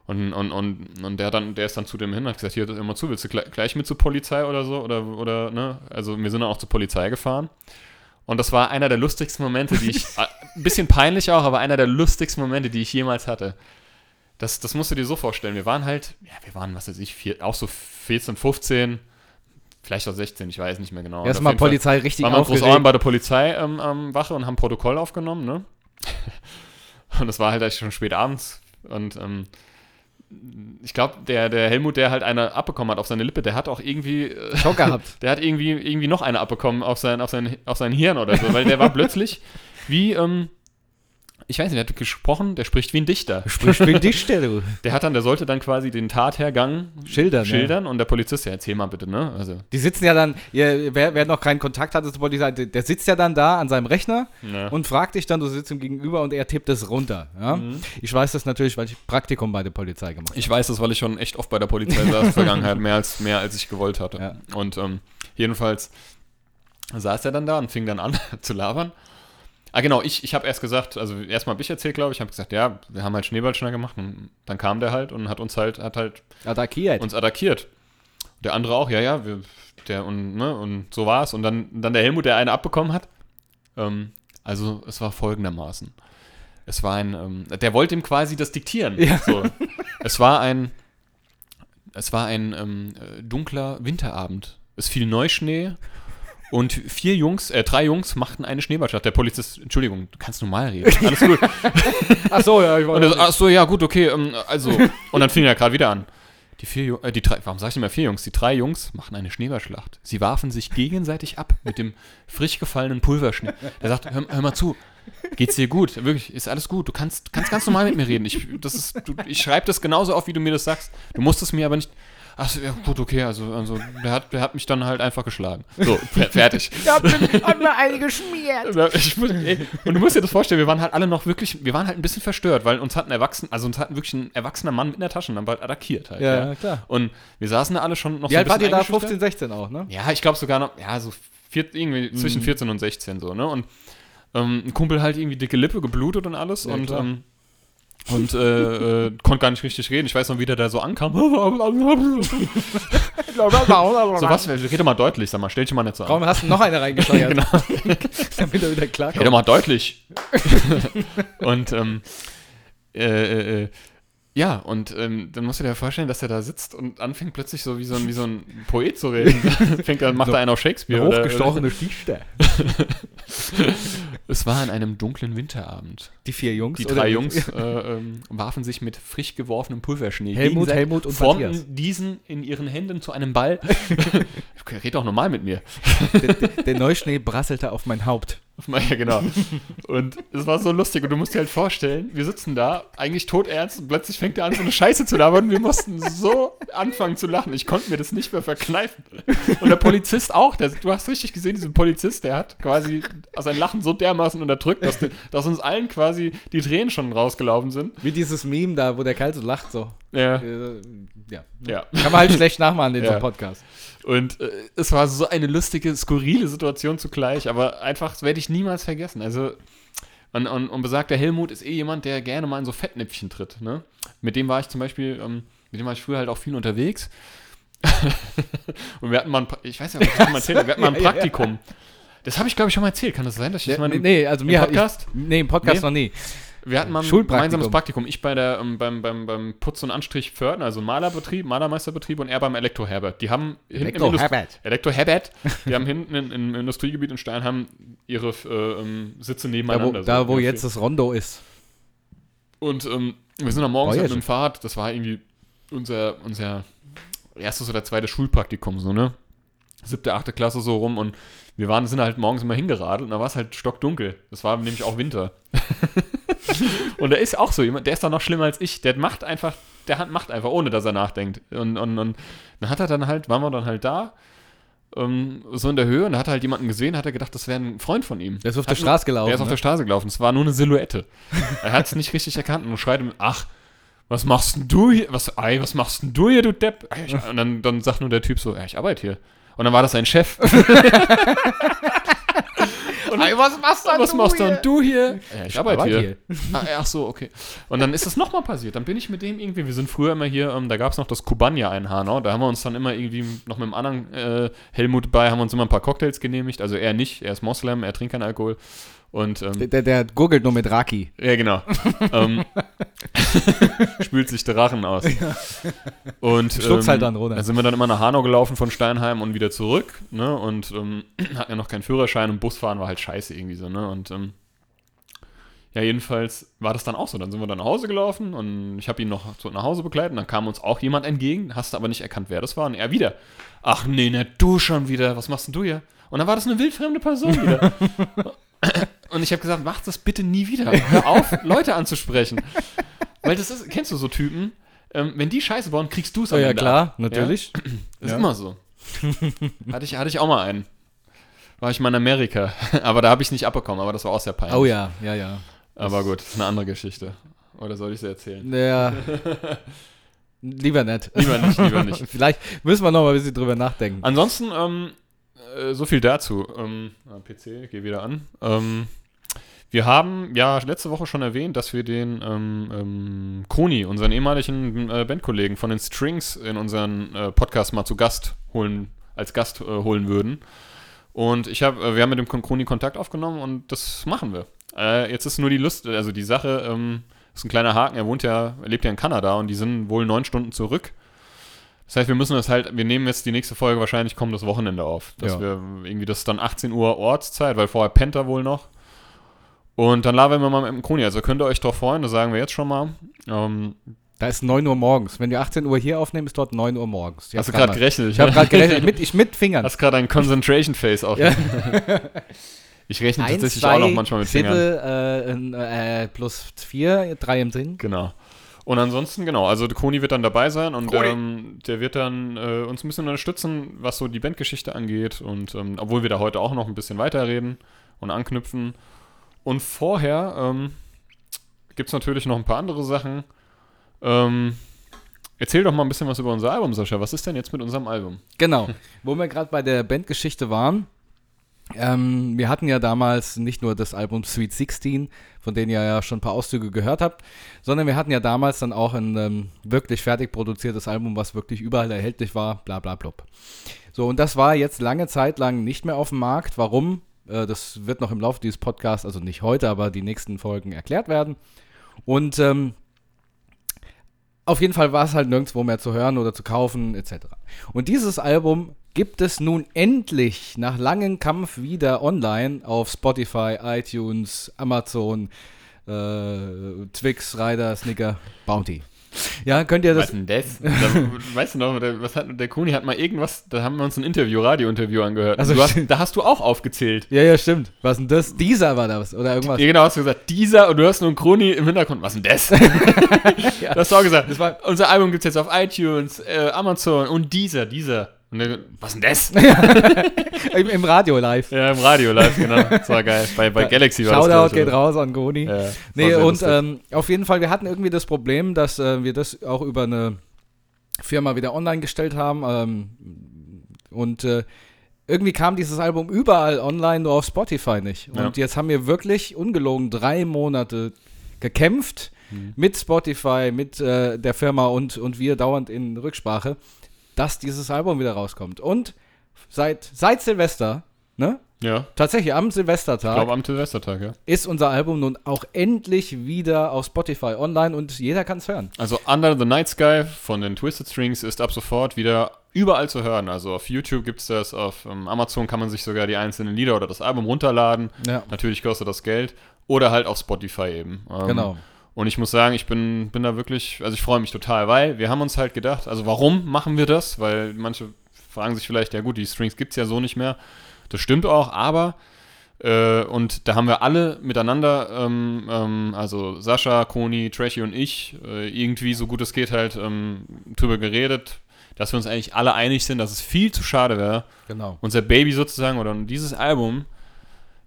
Und, und, und, und der, dann, der ist dann zu dem hin und hat gesagt, hier, mal zu, willst du gleich, gleich mit zur Polizei oder so? Oder, oder, ne? Also wir sind dann auch zur Polizei gefahren. Und das war einer der lustigsten Momente, die ich, ein bisschen peinlich auch, aber einer der lustigsten Momente, die ich jemals hatte. Das, das musst du dir so vorstellen. Wir waren halt, ja, wir waren, was weiß ich, vier, auch so 14, 15, vielleicht auch 16, ich weiß nicht mehr genau. Erstmal jeden Fall Polizei richtig waren wir. Großauern bei der Polizei ähm, ähm, Wache und haben Protokoll aufgenommen, ne? Und es war halt eigentlich schon spät abends und ähm, ich glaube, der, der Helmut, der halt eine abbekommen hat auf seine Lippe, der hat auch irgendwie, äh, Schock gehabt. der hat irgendwie, irgendwie noch eine abbekommen auf sein, auf, sein, auf sein Hirn oder so, weil der war plötzlich wie, ähm, Ich weiß nicht, der hat gesprochen, der spricht wie ein Dichter. Sprich wie ein Dichter, du. Der hat dann, der sollte dann quasi den Tathergang Schildern, schildern und der Polizist, ja, erzähl mal bitte, ne? Also, Die sitzen ja dann, ihr, wer, wer noch keinen Kontakt hatte zur Polizei, der, sitzt ja dann da an seinem Rechner Ja. und fragt dich dann, du sitzt ihm gegenüber und er tippt es runter. Ja? Ich weiß das natürlich, weil ich Praktikum bei der Polizei gemacht habe. Ich weiß das, weil ich schon echt oft bei der Polizei saß in der Vergangenheit, mehr als, mehr als ich gewollt hatte. Ja. Und ähm, jedenfalls saß er dann da und fing dann an zu labern. Ah, genau, ich, ich habe erst gesagt, also erstmal habe ich erzählt, glaube ich, habe gesagt, ja, wir haben halt Schneeballschnell gemacht und dann kam der halt und hat uns halt, hat halt Attackiert. uns attackiert. Der andere auch, ja, ja, wir, der und, ne, und so war es. Und dann, dann der Helmut, der eine abbekommen hat. Ähm, also es war folgendermaßen. Es war ein, ähm, der wollte ihm quasi das diktieren. Ja. So. Es war ein, es war ein ähm, äh, dunkler Winterabend. Es fiel Neuschnee und vier Jungs, äh, drei Jungs machten eine Schneeballschlacht. Der Polizist, Entschuldigung, du kannst normal reden. Alles gut. Ach so, ja, ich er so, ach so, ja, gut, okay, ähm, also. Und dann fing er gerade wieder an. Die vier Jungs, äh, die drei, warum sag ich immer vier Jungs? Die drei Jungs machen eine Schneeballschlacht. Sie warfen sich gegenseitig ab mit dem frisch gefallenen Pulverschnee. Der sagt, hör, hör mal zu, geht's dir gut? Wirklich, ist alles gut. Du kannst, kannst ganz normal mit mir reden. Ich, das ist, du, ich schreibe das genauso auf, wie du mir das sagst. Du musst es mir aber nicht. Ach so, ja, gut, okay, also, also der, hat, der hat mich dann halt einfach geschlagen. So, fer- fertig. Ich hab mir, eine geschmiert. Ich muss, ey, und du musst dir das vorstellen, wir waren halt alle noch wirklich, wir waren halt ein bisschen verstört, weil uns hat ein Erwachsener, also uns hat wirklich ein erwachsener Mann mit einer Taschenlampe halt attackiert halt. Ja, klar. Und wir saßen da alle schon noch Wie alt ein wart ihr da? 15, eingeschüchtert. 16 auch, ne? Ja, ich glaube sogar noch, ja, so vier, irgendwie Mhm. zwischen 14 und 16 so, ne? Und ähm, ein Kumpel halt irgendwie dicke Lippe, geblutet und alles Ja, und klar. ähm, und äh, äh, konnte gar nicht richtig reden. Ich weiß noch, wie der da so ankam. so, was? Red doch mal deutlich, sag mal, stell dich mal nicht so an. Warum hast du noch eine reingesteuert? Genau. Damit er wieder Red doch klarkommt. mal deutlich. und ähm, äh, äh, äh, ja, und ähm, dann musst du dir vorstellen, dass er da sitzt und anfängt plötzlich so wie so ein, wie so ein Poet zu reden. Fängt dann, macht So er einen auf Shakespeare. Eine hochgestochene Stichte. Es war an einem dunklen Winterabend. Die vier Jungs. Die drei Jungs äh, ähm, warfen sich mit frisch geworfenem Pulverschnee. Helmut, Helmut und formten Matthias. diesen in ihren Händen zu einem Ball. Red doch normal mit mir. Der, der, der Neuschnee prasselte auf mein Haupt. Ja, genau. Und es war so lustig. Und du musst dir halt vorstellen, wir sitzen da, eigentlich todernst, und plötzlich fängt er an, so eine Scheiße zu labern. Und wir mussten so anfangen zu lachen. Ich konnte mir das nicht mehr verkneifen. Und der Polizist auch. Der, du hast richtig gesehen, diesen Polizist, der hat quasi sein Lachen so dermaßen unterdrückt, dass, dass uns allen quasi die Tränen schon rausgelaufen sind. Wie dieses Meme da, wo der so lacht, so. Ja. Ja. ja. Kann man halt schlecht nachmachen in so Ja. einem Podcast. Und äh, es war so eine lustige, skurrile Situation zugleich, aber einfach, das werde ich niemals vergessen. Also, und, und, und besagter Helmut ist eh jemand, der gerne mal in so Fettnäpfchen tritt. Ne? Mit dem war ich zum Beispiel, ähm, mit dem war ich früher halt auch viel unterwegs. und wir hatten mal ein, ich weiß ja, was ich schon mal erzählt wir hatten mal ein. Praktikum. Das habe ich, glaube ich, schon mal erzählt. Kann das sein, dass ich das mal nee, nee, also im mir hat- Podcast? Ich, nee, im Podcast Nee? noch nie. Wir hatten mal ein gemeinsames Praktikum. Ich bei der, ähm, beim, beim, beim Putz- und Anstrich Pförtner, also Malerbetrieb, Malermeisterbetrieb und er beim Elektro Herbert. Die haben hinten im Elektro Indust- Herbert. Elektro Herbert. Die haben hinten in, im Industriegebiet in Steinheim ihre äh, ähm, Sitze Da, wo, nebeneinander. da, so wo jetzt das Rondo ist. Und ähm, wir sind am Morgen halt mit dem Fahrrad, das war irgendwie unser, unser erstes oder zweites Schulpraktikum, so, ne? Siebte, achte Klasse so rum und wir waren, sind halt morgens immer hingeradelt und da war es halt stockdunkel. Das war nämlich auch Winter. und der ist auch so jemand, der ist doch noch schlimmer als ich. Der macht einfach, der hat, macht einfach, ohne dass er nachdenkt. Und, und, und dann hat er dann halt, waren wir dann halt da, ähm, so in der Höhe und da hat er halt jemanden gesehen, hat er gedacht, das wäre ein Freund von ihm. Der ist auf Hat der Straße gelaufen. der ist auf ne? der Straße gelaufen. Es war nur eine Silhouette. er hat es nicht richtig erkannt und schreit ihm, ach, was machst denn du hier? Was, ei, was machst denn du hier, du Depp? Und dann, dann sagt nur der Typ so, ja, ich arbeite hier. Und dann war das sein Chef. und, Ey, was machst du was machst denn du hier? Ja, ich, arbeite arbeite hier. Ah, ach so, okay. Und dann ist das nochmal passiert. Dann bin ich mit dem irgendwie, wir sind früher immer hier, ähm, da gab es noch das Kubanja in Hanau. Da haben wir uns dann immer irgendwie noch mit einem anderen äh, Helmut bei, haben wir uns immer ein paar Cocktails genehmigt. Also er nicht, er ist Moslem, er trinkt keinen Alkohol. Und ähm, Der, der, gurgelt nur mit Raki. ja, genau. ähm, spült sich der Rachen aus. Und Schluck's halt dann runter. Da sind wir dann immer nach Hanau gelaufen von Steinheim und wieder zurück. Ne? Und ähm, hatten ja noch keinen Führerschein und Busfahren war halt scheiße irgendwie so. Ne? Und ähm, ja, jedenfalls war das dann auch so. Dann sind wir dann nach Hause gelaufen und ich habe ihn noch so nach Hause begleitet. Dann kam uns auch jemand entgegen, hast aber nicht erkannt, wer das war. Und er wieder. Ach nee, ne, du schon wieder. Was machst denn du hier? Und dann war das eine wildfremde Person wieder. Und ich habe gesagt, mach das bitte nie wieder. Hör auf, Leute anzusprechen. Weil das ist, kennst du so Typen? Ähm, wenn die Scheiße bauen, kriegst du es Oh ja, klar, natürlich. Ja? Das Ja. ist immer so. hatte, ich, hatte ich auch mal einen. War ich mal in Amerika. Aber da habe ich nicht abbekommen, aber das war auch sehr peinlich. Oh ja, ja, ja. Aber gut, das ist eine andere Geschichte. Oder soll ich sie erzählen? Ja. Lieber nicht. Lieber nicht, lieber nicht. Vielleicht müssen wir noch mal ein bisschen drüber nachdenken. Ansonsten, ähm, äh, so viel dazu. Ähm, PC, geh wieder an. Ähm, wir haben ja letzte Woche schon erwähnt, dass wir den ähm, ähm, Koni, unseren ehemaligen äh, Bandkollegen von den Strings, in unseren äh, Podcast mal zu Gast holen, als Gast äh, holen würden. Und ich habe, äh, wir haben mit dem Kon- Koni Kontakt aufgenommen und das machen wir. Äh, jetzt ist nur die Lust, also die Sache, ähm, ist ein kleiner Haken. Er wohnt ja, er lebt ja in Kanada und die sind wohl neun Stunden zurück. Das heißt, wir müssen das halt, wir nehmen jetzt die nächste Folge wahrscheinlich kommendes Wochenende auf. Dass Ja. wir irgendwie, das ist dann 18 Uhr Ortszeit, weil vorher pennt er wohl noch. Und dann labern wir mal mit dem Koni. Also könnt ihr euch drauf freuen, das sagen wir jetzt schon mal. Ähm, Da ist 9 Uhr morgens. Wenn wir 18 Uhr hier aufnehmen, ist dort 9 Uhr morgens. hast du gerade gerechnet? Ich habe gerade gerechnet. Mit, ich mit Fingern. Hast gerade ein Concentration Face auf. Ja. Ich rechne Eins, tatsächlich zwei, auch noch manchmal mit Fingern. Viertel, äh, äh, plus 4, 3 im Sinn. Genau. Und ansonsten, genau, also Koni wird dann dabei sein und ähm, der wird dann äh, uns ein bisschen unterstützen, was so die Bandgeschichte angeht. Und ähm, obwohl wir da heute auch noch ein bisschen weiterreden und anknüpfen. Und vorher ähm, gibt es natürlich noch ein paar andere Sachen. Ähm, erzähl doch mal ein bisschen was über unser Album, Sascha. Was ist denn jetzt mit unserem Album? Genau. Wo wir gerade bei der Bandgeschichte waren. Ähm, wir hatten ja damals nicht nur das Album Sweet 16, von dem ihr ja schon ein paar Auszüge gehört habt, sondern wir hatten ja damals dann auch ein ähm, wirklich fertig produziertes Album, was wirklich überall erhältlich war, bla bla blub. So, und das war jetzt lange Zeit lang nicht mehr auf dem Markt. Warum? Äh, das wird noch im Laufe dieses Podcasts, also nicht heute, aber die nächsten Folgen erklärt werden. Und ähm, auf jeden Fall war es halt nirgendwo mehr zu hören oder zu kaufen, etc. Und dieses Album gibt es nun endlich nach langem Kampf wieder online auf Spotify, iTunes, Amazon, äh, Twix, Rider, Snicker, Bounty. Ja, könnt ihr das. denn das? da, weißt du noch, der, was hat, der Koni hat mal irgendwas, da haben wir uns ein Interview, Radio-Interview angehört. Also du hast, da hast du auch aufgezählt. Ja, ja, stimmt. Was denn das? Dieser war das oder irgendwas. Ja, genau, hast du gesagt, dieser, und du hast nur einen Kroni im Hintergrund. Was denn das? Ja. Du hast auch gesagt, Das war- unser Album gibt es jetzt auf iTunes, äh, Amazon und dieser, dieser. Und der, was denn das? Im, Im Radio live. ja, im Radio live, genau. Das war geil. Bei, bei Galaxy war Shoutout das. glaub geht raus an Goni. Ja, Nee, und ähm, auf jeden Fall, wir hatten irgendwie das Problem, dass äh, wir das auch über eine Firma wieder online gestellt haben. Ähm, und äh, irgendwie kam dieses Album überall online, nur auf Spotify nicht. Und Ja. jetzt haben wir wirklich ungelogen drei Monate gekämpft Mhm. mit Spotify, mit äh, der Firma und, und wir dauernd in Rücksprache, dass dieses Album wieder rauskommt. Und seit, seit Silvester, ne? ja, Tatsächlich am ich Silvestertag glaube am Silvestertag, ja. ist unser Album nun auch endlich wieder auf Spotify online und jeder kann es hören. Also Under the Night Sky von den Twisted Strings ist ab sofort wieder überall zu hören. Also auf YouTube gibt es das, auf ähm, Amazon kann man sich sogar die einzelnen Lieder oder das Album runterladen. Ja, Natürlich kostet das Geld. Oder halt auf Spotify eben. Ähm, genau. Und ich muss sagen, ich bin, bin da wirklich, also ich freue mich total, weil wir haben uns halt gedacht, also warum machen wir das? Weil manche fragen sich vielleicht, ja gut, die Strings gibt es ja so nicht mehr. Das stimmt auch, aber, äh, und da haben wir alle miteinander, ähm, ähm, also Sascha, Koni, Trashy und ich, äh, irgendwie so gut es geht halt ähm, drüber geredet, dass wir uns eigentlich alle einig sind, dass es viel zu schade wäre, Genau. unser Baby sozusagen oder dieses Album,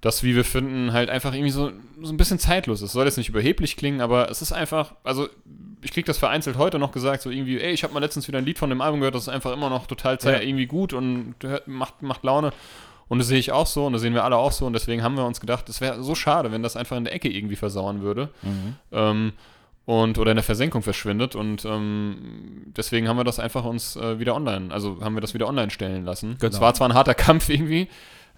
das, wie wir finden, halt einfach irgendwie so, so ein bisschen zeitlos ist. Soll jetzt nicht überheblich klingen, aber es ist einfach, also ich krieg das vereinzelt heute noch gesagt, so irgendwie, ey, ich habe mal letztens wieder ein Lied von dem Album gehört, das ist einfach immer noch total Ja. irgendwie gut und hört, macht, macht Laune. Und das sehe ich auch so und das sehen wir alle auch so und deswegen haben wir uns gedacht, es wäre so schade, wenn das einfach in der Ecke irgendwie versauern würde. Ähm, und oder in der Versenkung verschwindet und ähm, deswegen haben wir das einfach uns äh, wieder online, also haben wir das wieder online stellen lassen. Genau. Es war zwar ein harter Kampf irgendwie,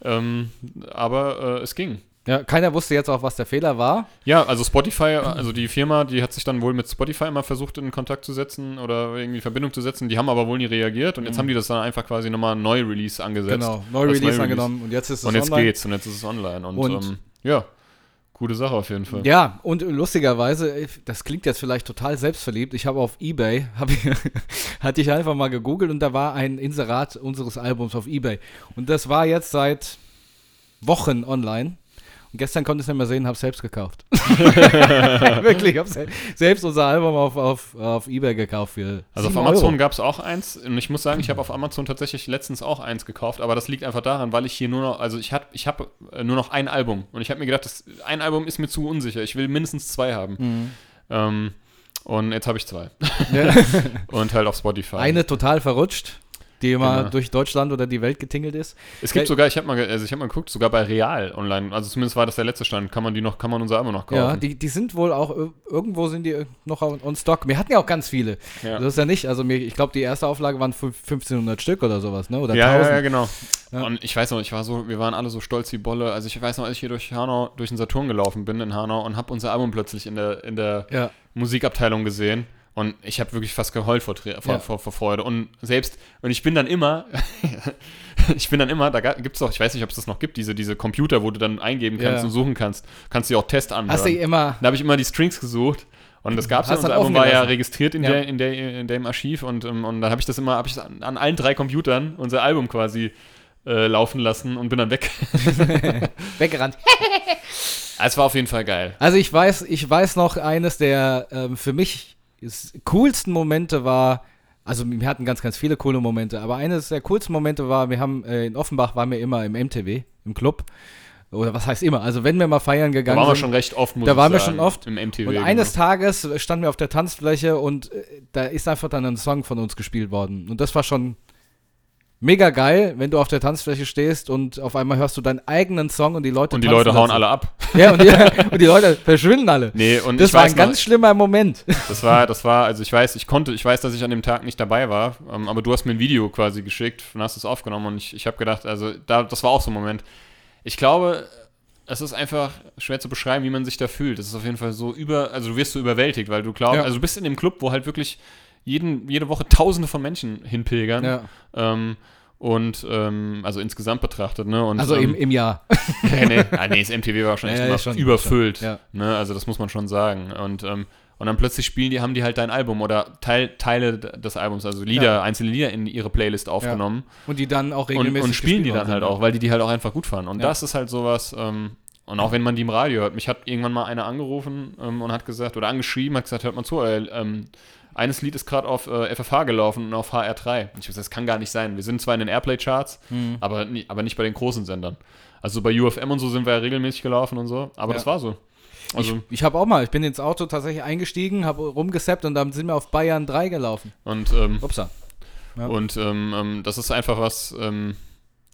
ähm, aber äh, es ging. Ja, keiner wusste jetzt auch, was der Fehler war. Ja, also Spotify, also die Firma, die hat sich dann wohl mit Spotify immer versucht in Kontakt zu setzen oder irgendwie in Verbindung zu setzen. Die haben aber wohl nie reagiert und jetzt haben die das dann einfach quasi nochmal neu Release angesetzt. Mhm. Genau, neu Release Neu-Release. angenommen und jetzt ist es Und jetzt online. geht's und jetzt ist es online und, Und- ähm, ja, gute Sache auf jeden Fall. Ja, und lustigerweise, das klingt jetzt vielleicht total selbstverliebt. Ich habe auf Ebay, hab hatte ich einfach mal gegoogelt und da war ein Inserat unseres Albums auf Ebay. Und das war jetzt seit Wochen online. Und gestern konnte ich es nicht mehr sehen, habe selbst gekauft. Wirklich, habe se selbst unser Album auf, auf, auf Ebay gekauft für Also auf 7 Amazon gab es auch eins und ich muss sagen, ich habe auf Amazon tatsächlich letztens auch eins gekauft, aber das liegt einfach daran, weil ich hier nur noch, also ich habe ich hab äh, nur noch ein Album und ich habe mir gedacht, das, ein Album ist mir zu unsicher, ich will mindestens zwei haben. Mhm. Ähm, und jetzt habe ich zwei. Ja. Und halt auf Spotify. Eine total verrutscht, die immer Genau. durch Deutschland oder die Welt getingelt ist. Es gibt sogar, ich habe mal, also ich habe mal geguckt, sogar bei Real online, also zumindest war das der letzte Stand, kann man die noch, kann man unser Album noch kaufen. Ja, die, die sind wohl auch, ir- irgendwo sind die noch on, on Stock. Wir hatten ja auch ganz viele. Ja. Das ist ja nicht, also mir, ich glaube, die erste Auflage waren fünf- 1500 Stück oder sowas, ne? Oder Ja, ja, 1000. ja, genau. Ja. Und ich weiß noch, ich war so, wir waren alle so stolz wie Bolle. Also ich weiß noch, als ich hier durch Hanau, durch den Saturn gelaufen bin in Hanau und habe unser Album plötzlich in der, in der. Musikabteilung gesehen. Und ich habe wirklich fast geheult vor, vor, Ja. vor, vor Freude. Und selbst, und ich bin dann immer, ich bin dann immer, da gibt es auch, ich weiß nicht, ob es das noch gibt, diese, diese Computer, wo du dann eingeben kannst Ja. und suchen kannst. Kannst du dir auch Test anhören. Hast du immer. Da habe ich immer die Strings gesucht. Und das gab es ja, unser Album war ja registriert in, Ja. Der, in, der, in dem Archiv und, ähm, und dann habe ich das immer, habe ich an, an allen drei Computern unser Album quasi äh, laufen lassen und bin dann weg. Weggerannt. es war auf jeden Fall geil. Also ich weiß, ich weiß noch, eines der ähm, für mich coolsten Momente war, also wir hatten ganz, ganz viele coole Momente, aber eines der coolsten Momente war, wir haben äh, in Offenbach waren wir immer im MTW, im Club. Oder was heißt immer? Also wenn wir mal feiern Da gegangen waren wir sind. schon recht oft, muss Da waren wir sagen, schon oft. Im MTV. und eines Tages standen wir auf der Tanzfläche und äh, da ist einfach dann ein Song von uns gespielt worden. Und das war schon mega geil, wenn du auf der Tanzfläche stehst und auf einmal hörst du deinen eigenen Song und die Leute und die Leute hauen alle ab. Ja, und die, und die Leute verschwinden alle. Nee, und Das war ein ganz noch, schlimmer Moment. das war, das war, also ich weiß, ich konnte, ich weiß, dass ich an dem Tag nicht dabei war, ähm, aber du hast mir ein Video quasi geschickt und hast es aufgenommen und ich, ich habe gedacht, also da, das war auch so ein Moment. Ich glaube, es ist einfach schwer zu beschreiben, wie man sich da fühlt. Es ist auf jeden Fall so über, also du wirst so überwältigt, weil du glaubst, Ja. also du bist in dem Club, wo halt wirklich jeden, jede Woche Tausende von Menschen hinpilgern. Ja. Ähm, und ähm, also insgesamt betrachtet, ne? Und, Also ähm, im, im Jahr. nee, nee, ah, nee, das MTV war schon echt Ja, schon, überfüllt. schon, ja. Ne? Also das muss man schon sagen. Und, ähm, und dann plötzlich spielen die, haben die halt dein Album oder Teil, Teile des Albums, also Lieder, einzelne Lieder in ihre Playlist aufgenommen Und die dann auch und, regelmäßig und spielen die dann halt auch, weil die die halt auch einfach gut fanden. Und das ist halt sowas, ähm, und auch wenn man die im Radio hört, mich hat irgendwann mal einer angerufen ähm, und hat gesagt, oder angeschrieben, hat gesagt, hört mal zu, ey, ähm, eines Lied ist gerade auf äh, FFH gelaufen und auf HR3. Und ich weiß, das kann gar nicht sein. Wir sind zwar in den Airplay-Charts, Mhm. aber, nie, aber nicht bei den großen Sendern. Also bei UFM und so sind wir ja regelmäßig gelaufen und so, aber Ja. das war so. Also, ich ich habe auch mal, ich bin ins Auto tatsächlich eingestiegen, habe rumgesappt und dann sind wir auf Bayern 3 gelaufen. und ähm, Upsa. Ja. und ähm, ähm, das ist einfach was, ähm,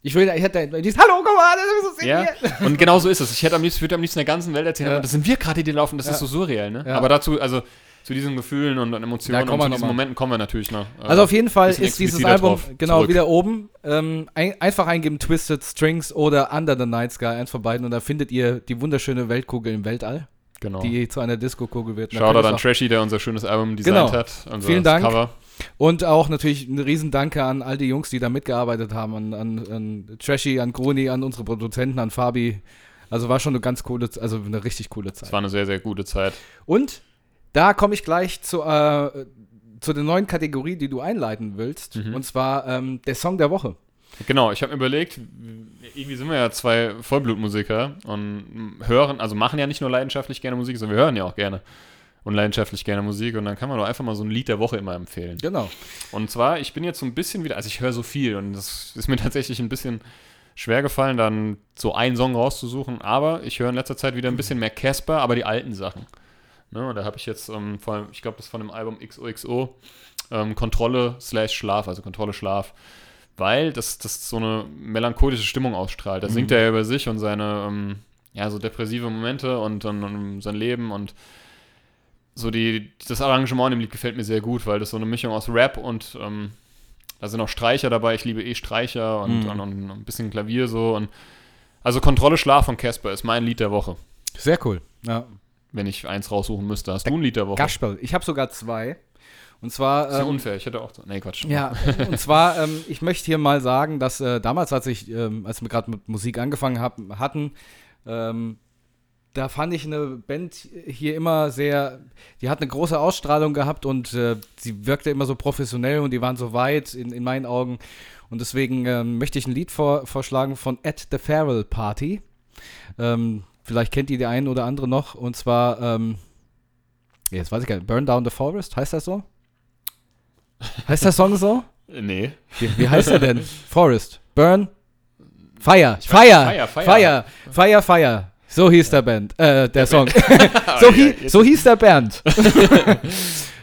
Ich will, ich hätte, dieses, hallo, guck mal, das ist ja, und genau so ist es. Ich hätte am liebsten, würde am liebsten der ganzen Welt erzählen, Ja. das sind wir gerade, die laufen, das Ja. ist so surreal, ne? Ja. Aber dazu, also zu diesen Gefühlen und, Emotionen und zu diesen mal. Momenten kommen wir natürlich noch. äh, Also auf jeden Fall ist dieses Album genau zurück. wieder oben. Ähm, ein, einfach eingeben Twisted Strings oder Under the Night Sky, eins von beiden und da findet ihr die wunderschöne Weltkugel im Weltall, genau. die zu einer Disco-Kugel wird. Shoutout an Trashy, der unser schönes Album designt Genau. hat. Unser Vielen Dank. Cover. Und auch natürlich ein Riesendanke an all die Jungs, die da mitgearbeitet haben, an, an, an Trashy, an Gruni, an unsere Produzenten, an Fabi. Also war schon eine ganz coole, also eine richtig coole Es Zeit. war eine sehr, sehr gute Zeit. Und da komme ich gleich zu, äh, zu der neuen Kategorie, die du einleiten willst. Mhm. Und zwar ähm, der Song der Woche. Genau, ich habe mir überlegt, irgendwie sind wir ja zwei Vollblutmusiker und hören, also machen ja nicht nur leidenschaftlich gerne Musik, sondern wir hören ja auch gerne und leidenschaftlich gerne Musik und dann kann man doch einfach mal so ein Lied der Woche immer empfehlen. Genau. Und zwar, ich bin jetzt so ein bisschen wieder, also ich höre so viel und das ist mir tatsächlich ein bisschen schwer gefallen, dann so einen Song rauszusuchen, aber ich höre in letzter Zeit wieder ein bisschen mehr Casper, aber die alten Sachen. Ne, und da habe ich jetzt, ähm, vor allem, ich glaube, das ist von dem Album XOXO, ähm, Kontrolle slash Schlaf, also Kontrolle Schlaf, weil das, das so eine melancholische Stimmung ausstrahlt. Da singt er ja über sich und seine, ähm, ja, so depressive Momente und, und, und sein Leben und so die, das Arrangement im Lied gefällt mir sehr gut, weil das so eine Mischung aus Rap und ähm, da sind auch Streicher dabei. Ich liebe eh Streicher und, Mhm. und, und ein bisschen Klavier so. Und also Kontrolle Schlaf von Casper ist mein Lied der Woche, Sehr cool. Ja. Wenn ich eins raussuchen müsste. Hast du ein Lied der Woche? Gaspel. Ich habe sogar zwei. Und zwar. ist ja ähm, unfair. Ich hätte auch. Nee, Quatsch. Ja, und zwar, ähm, ich möchte hier mal sagen, dass äh, damals, als ich, ähm, als wir gerade mit Musik angefangen hab, hatten, ähm, da fand ich eine Band hier immer sehr, die hat eine große Ausstrahlung gehabt und äh, sie wirkte immer so professionell und die waren so weit in, in meinen Augen. Und deswegen ähm, möchte ich ein Lied vor, vorschlagen von At the Farewell Party. Ähm, Vielleicht kennt ihr die einen oder andere noch. Und zwar, ähm, jetzt weiß ich gar nicht, Burn Down the Forest, heißt das so? Heißt der Song so? Nee. Wie, wie heißt er denn? Forest. Burn. Fire. Fire. Fire, Fire. Fire. Fire. Fire. So hieß der Band. Äh, der Song. Ah, so, hie jetzt- so hieß der Band.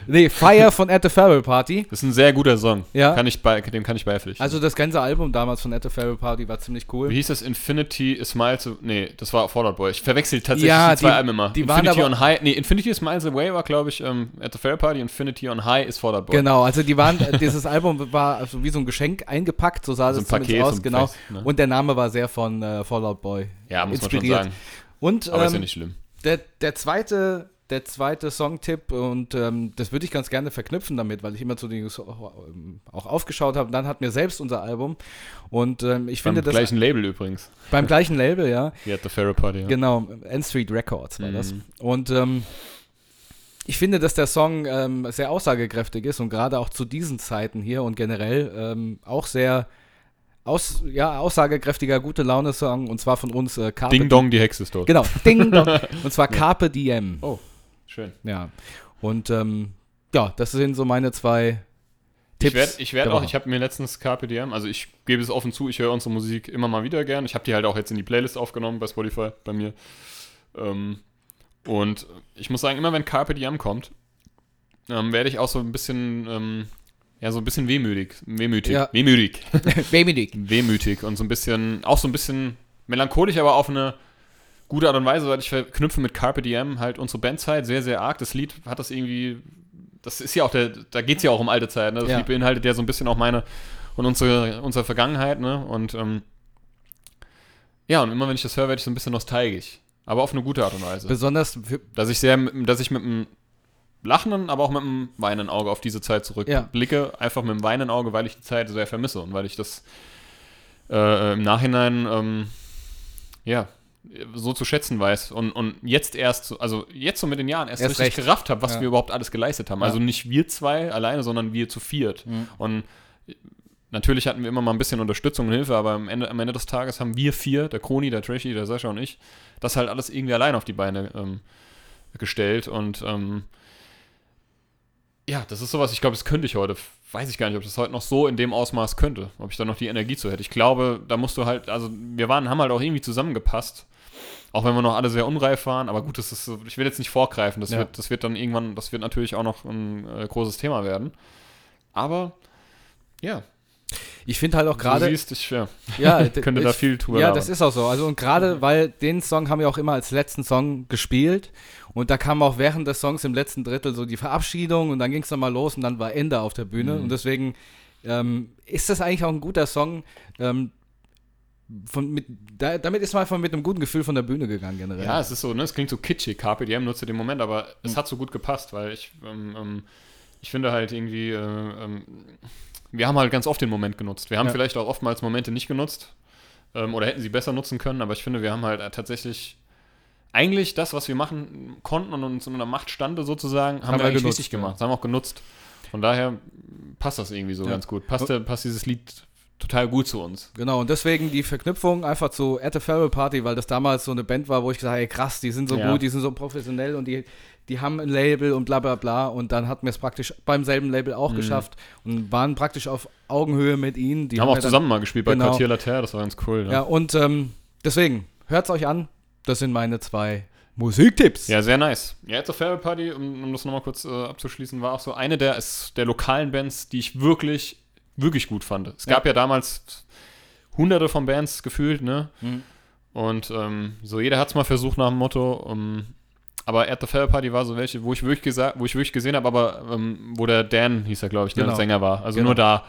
Nee, Fire von At the Farewell Party. Das ist ein sehr guter Song. Ja. Kann ich bei, dem kann ich beipflichten. Also das ganze Album damals von At the Farewell Party war ziemlich Wie cool. hieß das? Infinity a Smile to. Nee, das war Fallout Boy. Ich verwechsel tatsächlich Ja, die zwei Alben immer. die waren Infinity on High. Nee, Infinity Smiles Away war, glaube ich, ähm, at the Fair Party. Infinity on High ist Fallout Boy. Genau, also die waren, dieses Album war also wie so ein Geschenk eingepackt, so sah So das zumindest aus, genau. Fest, ne? Und der Name war sehr von äh, Fallout Boy Ja, muss man inspiriert. schon sagen. Und Aber ist ja ähm, nicht schlimm. der, der zweite, der zweite Songtipp, und ähm, das würde ich ganz gerne verknüpfen damit, weil ich immer zu den auch, ähm, auch aufgeschaut habe. Dann hatten wir selbst unser Album. Und ähm, ich Beim finde das gleichen Label übrigens. beim gleichen Label, ja. Wie at the Fair Party. Ja. Genau, N Street Records war das. Mhm. Und ähm, ich finde, dass der Song ähm, sehr aussagekräftig ist und gerade auch zu diesen Zeiten hier und generell ähm, auch sehr aus, ja, aussagekräftiger, gute Laune-Song und zwar von uns äh, Carpe Ding Dong, die Hexe ist tot. Genau, Ding Dong. und zwar Carpe Diem. Oh, schön. Ja. Und ähm, ja, das sind so meine zwei Ich Tipps. werde ich werd auch, Woche. ich habe mir letztens Carpe Diem, also ich gebe es offen zu, ich höre unsere Musik immer mal wieder gern. Ich habe die halt auch jetzt in die Playlist aufgenommen bei Spotify bei mir. Ähm, und ich muss sagen, immer wenn Carpe Diem kommt, ähm, werde ich auch so ein bisschen, ähm, ja, so ein bisschen wehmütig. Wehmütig. Ja. Wehmütig. Baby wehmütig und so ein bisschen, auch so ein bisschen melancholisch, aber auf eine gute Art und Weise, weil ich verknüpfe mit Carpe Diem halt unsere Bandzeit sehr, sehr arg. Das Lied hat das irgendwie, das ist ja auch der, da geht es ja auch um alte Zeit, ne? Das Ja. Lied beinhaltet ja so ein bisschen auch meine und unsere, unsere Vergangenheit, ne? Und ja, und immer wenn ich das höre, werde ich so ein bisschen nostalgisch. Aber auf eine gute Art und Weise. Besonders Dass ich sehr, dass ich mit einem lachenden, aber auch mit einem weinenden Auge auf diese Zeit zurückblicke. Einfach mit einem weinenden Auge, weil ich die Zeit sehr vermisse und weil ich das äh, im Nachhinein, ähm, ja, so zu schätzen weiß und, und jetzt erst, so- also jetzt so mit den Jahren erst, Erst richtig recht. gerafft habe, was Ja. wir überhaupt alles geleistet haben. Ja. Also nicht wir zwei alleine, sondern wir zu viert. Mhm. Und natürlich hatten wir immer mal ein bisschen Unterstützung und Hilfe, aber am Ende, am Ende des Tages haben wir vier, der Kroni, der Trashy, der Sascha und ich, das halt alles irgendwie allein auf die Beine ähm, gestellt und ähm, ja, das ist sowas, ich glaube, das könnte ich heute, weiß ich gar nicht, ob ich das heute noch so in dem Ausmaß könnte, ob ich da noch die Energie zu hätte. Ich glaube, da musst du halt, also wir waren, haben halt auch irgendwie zusammengepasst, auch wenn wir noch alle sehr unreif waren, aber gut, das ist ich will jetzt nicht vorgreifen, das, Ja. wird, das wird dann irgendwann, das wird natürlich auch noch ein äh, großes Thema werden. Aber ja, ich finde halt auch du gerade, siehst, ich ja, könnte da ich- viel drüber Ja, labern. das ist auch so. Also und gerade weil den Song haben wir auch immer als letzten Song gespielt und da kam auch während des Songs im letzten Drittel so die Verabschiedung und dann ging es dann mal los und dann war Ende auf der Bühne Mhm. und deswegen ähm, ist das eigentlich auch ein guter Song. Ähm, von, mit, da, damit ist man einfach mit einem guten Gefühl von der Bühne gegangen generell. Ja, es ist so, ne, es klingt so kitschig, Carpe Diem nur zu dem Moment, aber es Mhm. hat so gut gepasst, weil ich, ähm, ähm, ich finde halt irgendwie, äh, ähm, wir haben halt ganz oft den Moment genutzt. Wir haben Ja. vielleicht auch oftmals Momente nicht genutzt ähm, oder hätten sie besser nutzen können, aber ich finde, wir haben halt äh, tatsächlich eigentlich das, was wir machen konnten und uns in unserer Macht stande sozusagen, haben, Haben wir eigentlich genutzt, richtig ja. gemacht, haben wir auch genutzt. Von daher passt das irgendwie so Ja. ganz gut. Passt, passt dieses Lied total gut zu uns. Genau, und deswegen die Verknüpfung einfach zu At the Farewell Party, weil das damals so eine Band war, wo ich gesagt habe, ey krass, die sind so Ja. gut, die sind so professionell und die, die haben ein Label und bla bla bla. Und dann hatten wir es praktisch beim selben Label auch Mhm. geschafft und waren praktisch auf Augenhöhe mit ihnen. Die haben auch ja dann- zusammen mal gespielt bei Genau. Quartier Later, das war ganz cool. ne? Ja, und ähm, deswegen, hört's euch an. Das sind meine zwei Musiktipps. Ja, sehr nice. Ja, jetzt auf Farewell Party, um, um das nochmal kurz äh, abzuschließen, war auch so eine der, der lokalen Bands, die ich wirklich, wirklich gut fand. Es gab ja, damals hunderte von Bands gefühlt, ne? Mhm. Und ähm, so jeder hat es mal versucht nach dem Motto. Um, aber At the Farewell Party war so welche, wo ich wirklich, gesagt, wo ich wirklich gesehen habe, aber ähm, wo der Dan, hieß er, glaube ich, der Genau. Sänger war. Also Genau. nur da.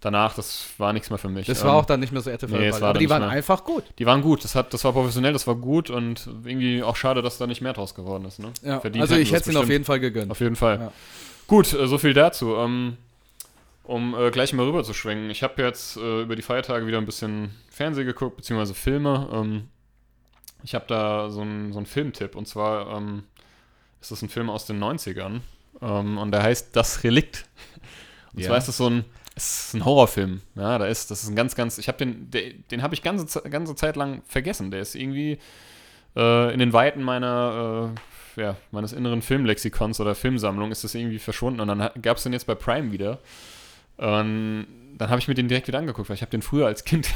Danach, das war nichts mehr für mich. Das Ähm, war auch dann nicht mehr so Farewell nee, war Aber die waren mehr. einfach gut. Die waren gut, das, hat, das war professionell, das war gut und irgendwie auch schade, dass da nicht mehr draus geworden ist. Ne? Ja, also ich hätte es ihnen auf jeden Fall gegönnt. Auf jeden Fall. Ja. Gut, äh, so viel dazu. Ähm, um äh, gleich mal rüber zu schwenken. Ich habe jetzt äh, über die Feiertage wieder ein bisschen Fernsehen geguckt, beziehungsweise Filme. Ähm, ich habe da so einen so Filmtipp und zwar ähm, ist das ein Film aus den 90ern ähm, und der heißt Das Relikt. Und Ja. zwar ist das so ein, es ist ein Horrorfilm. Ja, da ist, das ist ein ganz, ganz, ich habe den, der, den habe ich ganze, Ze- ganze Zeit lang vergessen. Der ist irgendwie, äh, in den Weiten meiner, äh, ja, meines inneren Filmlexikons oder Filmsammlung ist das irgendwie verschwunden. Und dann gab es den jetzt bei Prime wieder. Und dann habe ich mir den direkt wieder angeguckt, weil ich habe den früher als Kind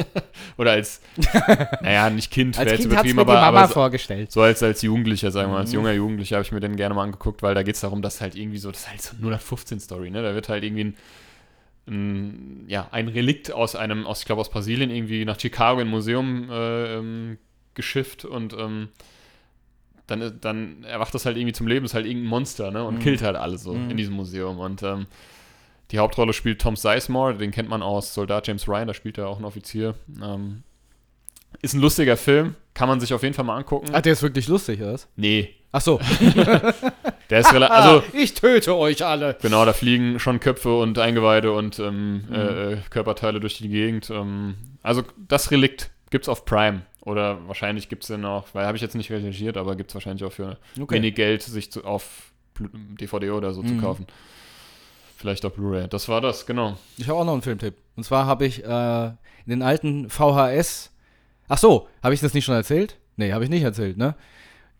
oder als, naja, nicht Kind, Als Kind übertrieben, aber, aber so, vorgestellt. so als, als Jugendlicher, sagen wir mal, als Mhm. junger Jugendlicher habe ich mir den gerne mal angeguckt, weil da geht es darum, dass halt irgendwie so, das ist halt so eine 0815-Story, ne? Da wird halt irgendwie ein, ein, ja, ein Relikt aus einem, aus, ich glaube aus Brasilien, irgendwie nach Chicago in ein Museum äh, ähm, geschifft und ähm, dann, dann erwacht das halt irgendwie zum Leben, ist halt irgendein Monster, ne? Und Mhm. killt halt alles so Mhm. in diesem Museum. Und ähm, die Hauptrolle spielt Tom Sizemore, den kennt man aus Soldat James Ryan, da spielt er auch ein Offizier. Ähm, ist ein lustiger Film, kann man sich auf jeden Fall mal angucken. Ach, der ist wirklich lustig, oder was? Nee, Ach so. der ist relativ. Also, ich töte euch alle. genau, da fliegen schon Köpfe und Eingeweide und ähm, Mhm. äh, äh, Körperteile durch die Gegend. Ähm, also, das Relikt gibt's auf Prime. Oder wahrscheinlich gibt's den auch, weil habe ich jetzt nicht recherchiert, aber gibt's wahrscheinlich auch für Okay. wenig Geld, sich zu, auf DVD oder so zu Mhm. kaufen. Vielleicht auch Blu-ray. Das war das, genau. Ich habe auch noch einen Filmtipp. Und zwar habe ich äh, in den alten VHS. Ach so, habe ich das nicht schon erzählt? Nee, habe ich nicht erzählt, ne?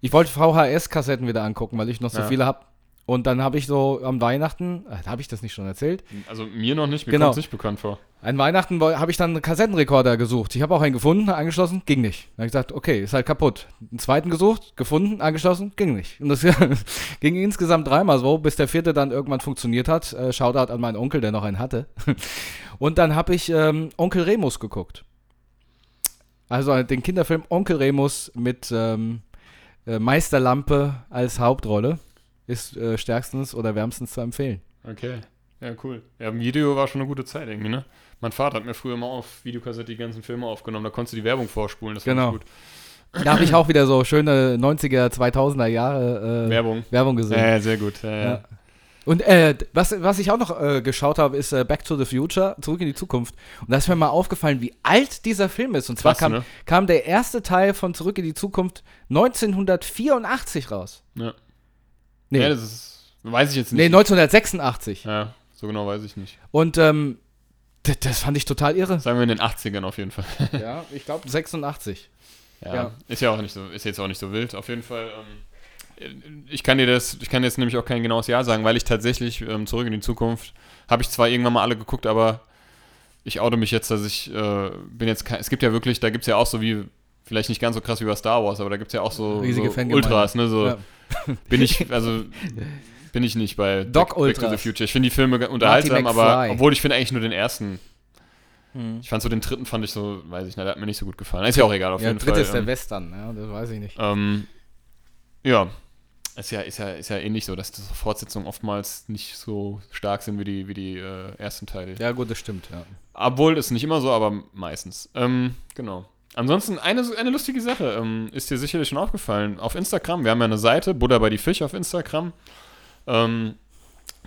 Ich wollte VHS-Kassetten wieder angucken, weil ich noch so Ja. viele habe. Und dann habe ich so am Weihnachten, äh, habe ich das nicht schon erzählt? Also mir noch nicht, mir Genau. kommt's nicht bekannt vor. An Weihnachten habe ich dann einen Kassettenrekorder gesucht. Ich habe auch einen gefunden, angeschlossen, ging nicht. Dann habe ich gesagt, okay, ist halt kaputt. Einen zweiten gesucht, gefunden, angeschlossen, ging nicht. Und das ging insgesamt dreimal so, bis der vierte dann irgendwann funktioniert hat. Äh, Shoutout an meinen Onkel, der noch einen hatte. Und dann habe ich ähm, Onkel Remus geguckt. Also den Kinderfilm Onkel Remus mit ähm, äh, Meisterlampe als Hauptrolle. Ist äh, stärkstens oder wärmstens zu empfehlen. Okay. Ja, cool. Ja, im Video war schon eine gute Zeit irgendwie, ne? Mein Vater hat mir früher mal auf Videokassette die ganzen Filme aufgenommen, da konntest du die Werbung vorspulen, das Genau. ich gut. Da habe ich auch wieder so schöne 90er, 2000er Jahre äh, Werbung. Werbung gesehen. Ja, sehr gut. Ja. Ja. Und äh, was, was ich auch noch äh, geschaut habe, ist äh, Back to the Future, zurück in die Zukunft. Und da ist mir mal aufgefallen, wie alt dieser Film ist. Und zwar Krass, kam, ne? kam der erste Teil von Zurück in die Zukunft 1984 raus. Ja. Nee, Ja, das ist, weiß ich jetzt nee nicht. 1986. ja, so genau weiß ich nicht. Und ähm, das, das fand ich total irre. Sagen wir in den 80ern auf jeden Fall. ja, ich glaube 86. Ja, Ja. ist ja auch nicht so, ist jetzt auch nicht so wild. Auf jeden Fall, ähm, ich kann dir das, ich kann jetzt nämlich auch kein genaues Jahr sagen, weil ich tatsächlich ähm, zurück in die Zukunft habe ich zwar irgendwann mal alle geguckt, aber ich oute mich jetzt, dass ich äh, bin jetzt kein, es gibt ja wirklich, da gibt es ja auch so wie, vielleicht nicht ganz so krass wie bei Star Wars, aber da gibt es ja auch so, Riesige so. Ultras, ne, so Ja. bin ich, also bin ich nicht bei Doc Back, Back to the. Future. Ich finde die Filme unterhaltsam, aber obwohl ich finde eigentlich nur den ersten. Hm. Ich fand so den dritten fand ich so, weiß ich nicht, der hat mir nicht so gut gefallen. Ist ja auch egal, auf Ja, jeden dritte Fall. ist der ähm, Western, ja, das weiß ich nicht. ähm, ja, ist ja, ist ja, ist ja ähnlich so, dass die Fortsetzungen oftmals nicht so stark sind wie die, wie die äh, ersten Teile. Ja, gut, das stimmt, ja. Obwohl, ist nicht immer so, aber meistens. Ähm, genau. Ansonsten eine, eine lustige Sache, ähm, ist dir sicherlich schon aufgefallen. Auf Instagram, wir haben ja eine Seite, Buddha bei die Fisch auf Instagram. Ähm,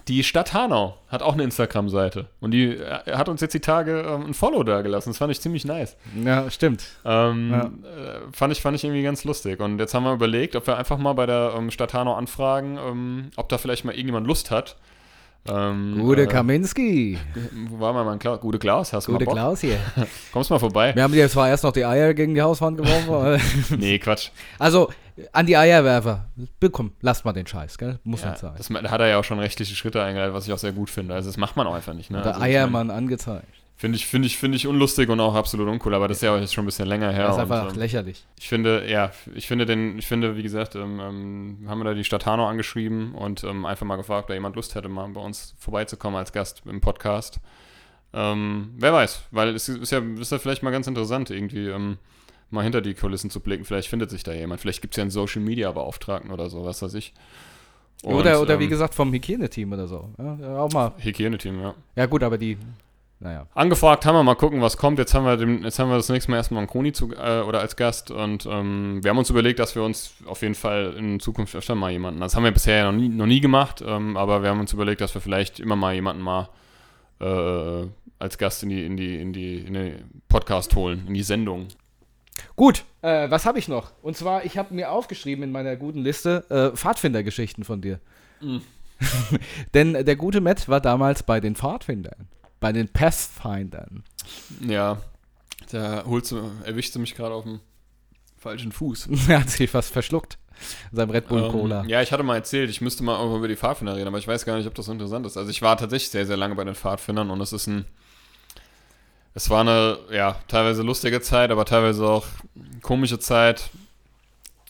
die Stadt Hanau hat auch eine Instagram-Seite. Und die äh, hat uns jetzt die Tage ähm, ein Follow da gelassen. Das fand ich ziemlich nice. Ja, stimmt. Ähm, Ja. äh, fand, ich, fand ich irgendwie ganz lustig. Und jetzt haben wir überlegt, ob wir einfach mal bei der ähm, Stadt Hanau anfragen, ähm, ob da vielleicht mal irgendjemand Lust hat. Ähm, Gute äh, Kaminski. Wo war mal mein Klaus? Gute Klaus, hast du Gute mal Bock? Klaus hier. Kommst mal vorbei? Wir haben dir zwar erst noch die Eier gegen die Hauswand geworfen. Nee, Quatsch. also, an die Eierwerfer. Komm, lasst mal den Scheiß, gell? Muss Ja, nicht sein. das, da hat er ja auch schon rechtliche Schritte eingeleitet, was ich auch sehr gut finde. Also das macht man auch einfach nicht. Ne? Der also, Eiermann angezeigt. Finde ich, finde ich, finde ich unlustig und auch absolut uncool, aber das ist ja auch jetzt schon ein bisschen länger her. Das ist und, einfach ähm, lächerlich. ich finde, ja, ich finde den, ich finde, wie gesagt, ähm, ähm, haben wir da die Stadt Hanau angeschrieben und ähm, einfach mal gefragt, ob da jemand Lust hätte, mal bei uns vorbeizukommen als Gast im Podcast. Ähm, wer weiß, weil es ist ja, ist ja vielleicht mal ganz interessant, irgendwie ähm, mal hinter die Kulissen zu blicken. Vielleicht findet sich da jemand. Vielleicht gibt es ja einen Social Media Beauftragten oder so, was weiß ich. Und, oder, oder wie ähm, gesagt, vom Hygieneteam oder so. Ja, auch mal. Hygieneteam, ja. Ja, gut, aber die. Naja. Angefragt haben wir, mal gucken, was kommt. Jetzt haben wir, dem, jetzt haben wir das nächste Mal erstmal einen Koni zu, äh, oder als Gast und ähm, wir haben uns überlegt, dass wir uns auf jeden Fall in Zukunft öfter mal jemanden, das haben wir bisher ja noch nie, noch nie gemacht, ähm, aber wir haben uns überlegt, dass wir vielleicht immer mal jemanden mal äh, als Gast in die, in die, in die, in den Podcast holen, in die Sendung. Gut, äh, was habe ich noch? Und zwar, ich habe mir aufgeschrieben in meiner guten Liste äh, Pfadfindergeschichten von dir. Mhm. Denn der gute Matt war damals bei den Pfadfindern. Bei den Pathfindern. Ja, da holst du, erwischst du mich gerade auf dem falschen Fuß. er hat sich fast verschluckt. in Seinem Red Bull Ähm, Cola. ja, ich hatte mal erzählt, ich müsste mal über die Pfadfinder reden, aber ich weiß gar nicht, ob das so interessant ist. Also ich war tatsächlich sehr, sehr lange bei den Pfadfindern und es ist ein. Es war eine, ja, teilweise lustige Zeit, aber teilweise auch komische Zeit.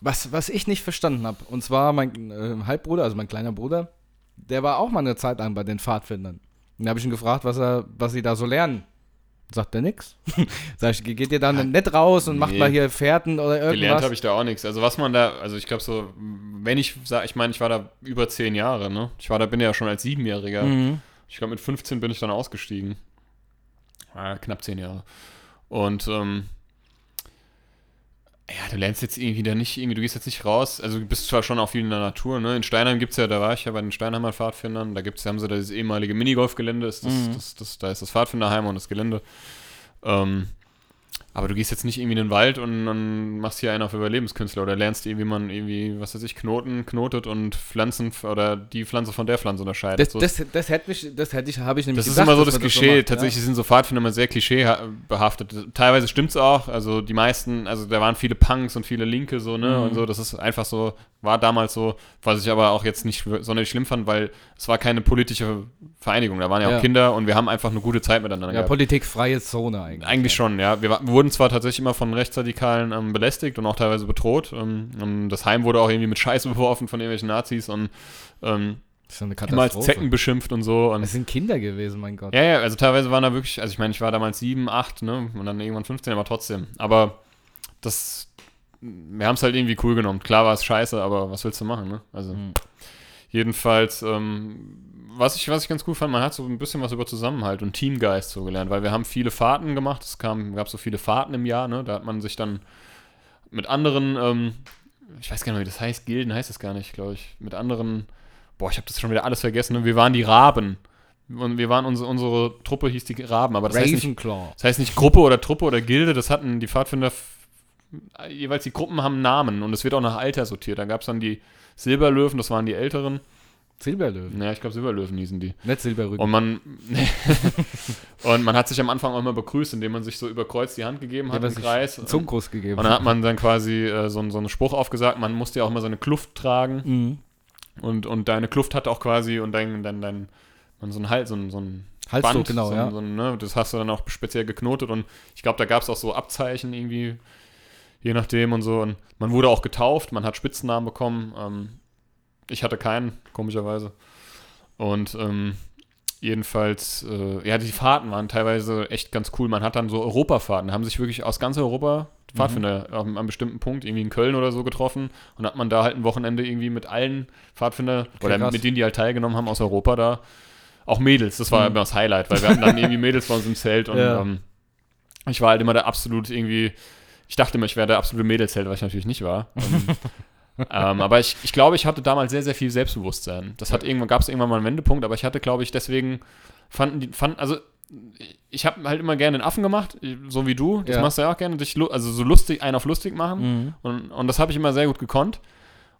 Was, was ich nicht verstanden habe, und zwar mein äh, Halbbruder, also mein kleiner Bruder, der war auch mal eine Zeit lang bei den Pfadfindern. Und da habe ich ihn gefragt, was, er, was sie da so lernen. Sagt er nix. Sag ich, geht ihr dann nett raus und macht Nee. mal hier Fährten oder Gelernt irgendwas? habe ich da auch nichts. Also was man da, also ich glaube so, wenn ich sage, ich meine, ich war da über zehn Jahre, ne? Ich war da, bin ja schon als Siebenjähriger. Mhm. Ich glaube, mit 15 bin ich dann ausgestiegen. Ja, knapp zehn Jahre. Und ähm, ja, du lernst jetzt irgendwie da nicht, irgendwie, du gehst jetzt nicht raus. Also du bist zwar schon auch viel in der Natur, ne? In Steinheim gibt es ja, da war ich ja bei den Steinheimer Pfadfindern, da gibt's, haben sie da dieses ehemalige Minigolfgelände, ist das, Mhm. das, das, da ist das Pfadfinderheim und das Gelände. Ähm, aber du gehst jetzt nicht irgendwie in den Wald und dann machst hier einen auf Überlebenskünstler oder lernst irgendwie, wie man irgendwie, was weiß ich, Knoten knotet und Pflanzen oder die Pflanze von der Pflanze unterscheidet. Das, So das, das hätte mich, das hätte ich, habe ich nämlich das ist gedacht, immer so das Klischee. macht, Tatsächlich sind so Pfadfinder immer sehr klischeebehaftet. Teilweise stimmt es auch. Also die meisten, also da waren viele Punks und viele Linke so, ne? Mhm. Und so, das ist einfach so, war damals so, was ich aber auch jetzt nicht sonderlich schlimm fand, weil es war keine politische Vereinigung. Da waren ja auch Ja. Kinder und wir haben einfach eine gute Zeit miteinander Ja, gehabt. politikfreie Zone eigentlich. Eigentlich schon, ja. Wir, wir wurden zwar tatsächlich immer von Rechtsradikalen ähm, belästigt und auch teilweise bedroht. Ähm, das Heim wurde auch irgendwie mit Scheiße beworfen von irgendwelchen Nazis und ähm, Das ist eine immer als. Zecken beschimpft und so. Und Es sind Kinder gewesen, mein Gott. ja, ja, also teilweise waren da wirklich, also ich meine, ich war damals 7, 8, ne, und dann irgendwann 15, aber trotzdem. Aber das, wir haben es halt irgendwie cool genommen. Klar war es scheiße, aber was willst du machen, ne? Also, Mhm. jedenfalls, ähm, was ich, was ich ganz cool fand, man hat so ein bisschen was über Zusammenhalt und Teamgeist so gelernt, weil wir haben viele Fahrten gemacht, es kam, gab so viele Fahrten im Jahr, ne, da hat man sich dann mit anderen, ähm, ich weiß gar nicht wie das heißt, Gilden heißt es gar nicht, glaube ich, mit anderen, boah, ich habe das schon wieder alles vergessen, ne? wir waren die Raben. Und wir waren unsere, unsere Truppe hieß die Raben, aber das heißt, nicht, das heißt nicht Gruppe oder Truppe oder Gilde, das hatten die Pfadfinder, jeweils die Gruppen haben Namen und es wird auch nach Alter sortiert. Da gab es dann die Silberlöwen, das waren die älteren. Silberlöwen. Naja, ich glaube Silberlöwen hießen die. Nicht Silberrücken. Und man, und man hat sich am Anfang auch immer begrüßt, indem man sich so über Kreuz die Hand gegeben hat Ja, im Kreis. einen Zungenkuss gegeben. Und dann hat man dann quasi äh, so, so einen Spruch aufgesagt, man musste ja auch immer seine Kluft tragen. mhm. Und, und deine Kluft hat auch quasi und dein, dein, dein man so ein Hals, so ein, so ein Band, genau, so, ja. so, ne, das hast du dann auch speziell geknotet und ich glaube, da gab es auch so Abzeichen irgendwie, je nachdem und so. Und man wurde auch getauft, man hat Spitzennamen bekommen. Ähm, ich hatte keinen, komischerweise. Und ähm, jedenfalls, äh, ja, die Fahrten waren teilweise echt ganz cool. Man hat dann so Europafahrten, da haben sich wirklich aus ganz Europa Mhm. Pfadfinder am, am bestimmten Punkt, irgendwie in Köln oder so getroffen und hat man da halt ein Wochenende irgendwie mit allen Pfadfinder oder krass. mit denen, die halt teilgenommen haben aus Europa da, auch Mädels, das war Mhm. immer das Highlight, weil wir hatten dann irgendwie Mädels bei uns im Zelt und Ja. ähm, ich war halt immer der absolut irgendwie, ich dachte immer, ich wäre der absolute Mädelsheld, was ich natürlich nicht war. Ähm, ähm, aber ich, ich glaube, ich hatte damals sehr, sehr viel Selbstbewusstsein. Das hat irgendwann, gab es irgendwann mal einen Wendepunkt, aber ich hatte, glaube ich, deswegen fanden die, fanden, also ich habe halt immer gerne den Affen gemacht, so wie du. Das Ja. machst du ja auch gerne, dich, also so lustig, einen auf lustig machen. Mhm. Und, und das habe ich immer sehr gut gekonnt.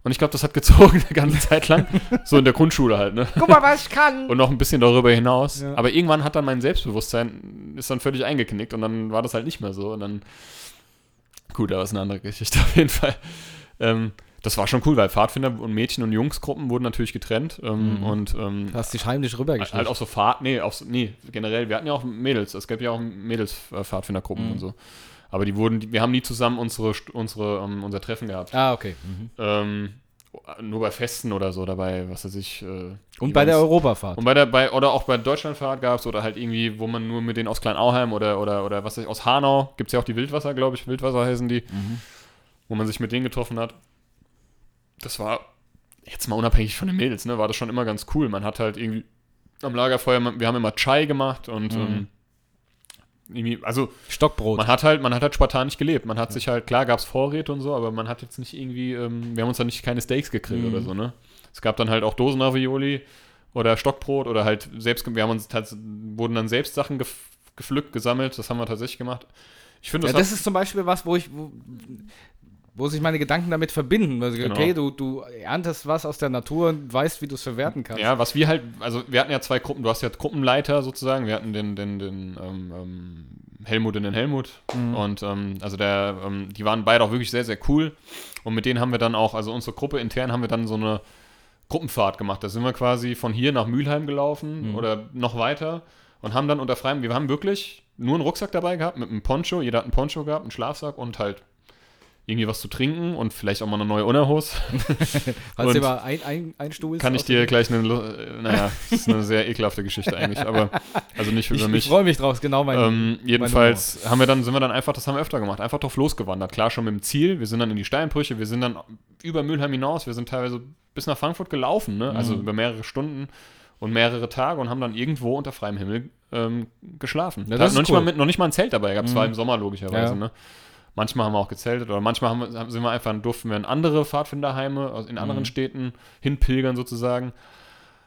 Und ich glaube, das hat gezogen eine ganze Zeit lang. so in der Grundschule halt, ne? Guck mal, was ich kann. Und noch ein bisschen darüber hinaus. Ja. Aber irgendwann hat dann mein Selbstbewusstsein ist dann völlig eingeknickt und dann war das halt nicht mehr so. Und dann, gut, aber ist eine andere Geschichte auf jeden Fall. Ähm, das war schon cool, weil Pfadfinder und Mädchen- und Jungsgruppen wurden natürlich getrennt. Ähm, Mhm. Und ähm, Du hast dich heimlich rübergeschickt. halt auch so Fahrt, nee, so- nee, generell, wir hatten ja auch Mädels, es gab ja auch Mädels-Pfadfindergruppen Mhm. und so. Aber die wurden, wir haben nie zusammen unsere, unsere, ähm, unser Treffen gehabt. ah, okay. Mhm. Ähm, nur bei Festen oder so dabei, was weiß ich. Äh, Und bei der Events. Europafahrt. Und bei der, bei, oder auch bei Deutschlandfahrt gab es oder halt irgendwie, wo man nur mit denen aus Kleinauheim oder, oder, oder was weiß ich, aus Hanau, gibt es ja auch die Wildwasser, glaube ich, Wildwasser heißen die, Mhm. wo man sich mit denen getroffen hat. Das war jetzt mal unabhängig von den Mädels, ne, war das schon immer ganz cool. Man hat halt irgendwie am Lagerfeuer, wir haben immer Chai gemacht und Mhm. ähm, also Stockbrot. man hat halt, man hat halt spartanisch gelebt. Man hat sich halt, klar gab es Vorräte und so, aber man hat jetzt nicht irgendwie, ähm, wir haben uns dann nicht keine Steaks gegrillt Mhm. oder so, ne? Es gab dann halt auch Dosenravioli oder Stockbrot oder halt selbst, wir haben uns wurden dann selbst Sachen gef gepflückt, gesammelt, das haben wir tatsächlich gemacht. Ich finde, ja, das, das ist zum Beispiel was, wo ich, wo, wo sich meine Gedanken damit verbinden. Also, Genau. okay, du, du erntest was aus der Natur und weißt, wie du es verwerten kannst. ja, was wir halt, also wir hatten ja zwei Gruppen, du hast ja Gruppenleiter sozusagen, wir hatten den, den, den, ähm, ähm, Helmut in den Helmut. Mhm. Und ähm, also der, ähm, die waren beide auch wirklich sehr, sehr cool. Und mit denen haben wir dann auch, also unsere Gruppe intern haben wir dann so eine Gruppenfahrt gemacht. Da sind wir quasi von hier nach Mülheim gelaufen Mhm. oder noch weiter und haben dann unter freiem, wir haben wirklich nur einen Rucksack dabei gehabt mit einem Poncho. Jeder hat einen Poncho gehabt, einen Schlafsack und halt irgendwie was zu trinken und vielleicht auch mal eine neue Unterhose. Falls du mal ein, ein, ein Stuhl Kann ich dir gleich eine, naja, das ist eine sehr ekelhafte Geschichte eigentlich, aber also nicht Ich, über ich mich. freue mich drauf, genau mein. Ähm, jedenfalls haben wir dann, sind wir dann einfach, das haben wir öfter gemacht, einfach drauf losgewandert. Klar, schon mit dem Ziel, wir sind dann in die Steinbrüche, wir sind dann über Mülheim hinaus, wir sind teilweise bis nach Frankfurt gelaufen, ne? also Mhm. über mehrere Stunden und mehrere Tage und haben dann irgendwo unter freiem Himmel ähm, geschlafen. Ja, Da das noch, ist nicht mal cool. mit, noch nicht mal ein Zelt dabei gehabt, es Mhm. war im Sommer logischerweise. Ja. Ne? Manchmal haben wir auch gezeltet oder manchmal haben sind wir einfach, durften wir in andere Pfadfinderheime in anderen Mhm. Städten hinpilgern sozusagen.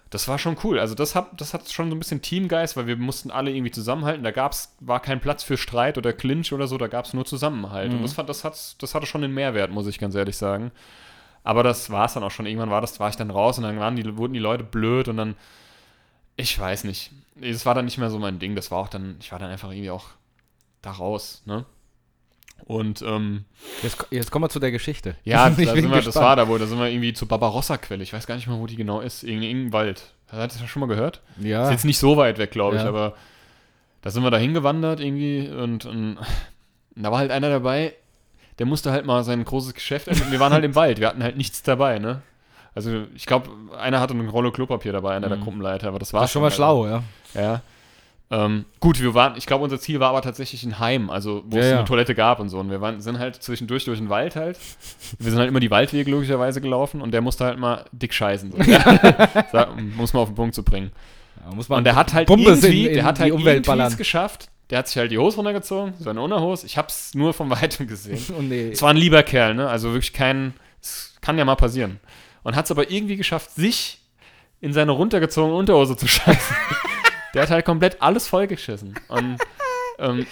Das war schon cool. Also das hat, das hat schon so ein bisschen Teamgeist, weil wir mussten alle irgendwie zusammenhalten. Da gab's, war kein Platz für Streit oder Clinch oder so, da gab es nur Zusammenhalt. Und Mhm. das, fand, das, hat, das hatte schon den Mehrwert, muss ich ganz ehrlich sagen. Aber das war es dann auch schon. Irgendwann war das, war ich dann raus und dann waren die, wurden die Leute blöd und dann, ich weiß nicht. Es war dann nicht mehr so mein Ding. Das war auch dann, ich war dann einfach irgendwie auch da raus, ne? Und ähm, jetzt, jetzt kommen wir zu der Geschichte. ja, da sind wir, das war da wohl, da sind wir irgendwie zur Barbarossa-Quelle. Ich weiß gar nicht mal, wo die genau ist. In irgendeinem Wald. Hat das schon mal gehört? Ja. Ist jetzt nicht so weit weg, glaube ich, Ja. aber da sind wir da hingewandert irgendwie und, und da war halt einer dabei, der musste halt mal sein großes Geschäft. Wir waren halt im Wald, wir hatten halt nichts dabei, ne? Also ich glaube, einer hatte eine Rolle Klopapier dabei, einer der Mhm. Gruppenleiter, aber das war War schon mal schlau, ja. Ja. Ähm, gut, wir waren, ich glaube, unser Ziel war aber tatsächlich ein Heim, also wo Ja, es ja. eine Toilette gab und so. Und wir waren, sind halt zwischendurch durch den Wald halt. Wir sind halt immer die Waldwege logischerweise gelaufen und der musste halt mal dick scheißen. So. Muss man auf den Punkt zu bringen. Man Und der hat halt Pumpe irgendwie, in- in der hat die halt Umwelt irgendwie geschafft. Der hat sich halt die Hose runtergezogen, seine Unterhose. Ich hab's nur von weitem gesehen. Oh, nee. Es war ein lieber Kerl, ne? Also wirklich kein, es kann ja mal passieren. Und hat es aber irgendwie geschafft, sich in seine runtergezogene Unterhose zu scheißen. Der hat halt komplett alles vollgeschissen. Und ähm,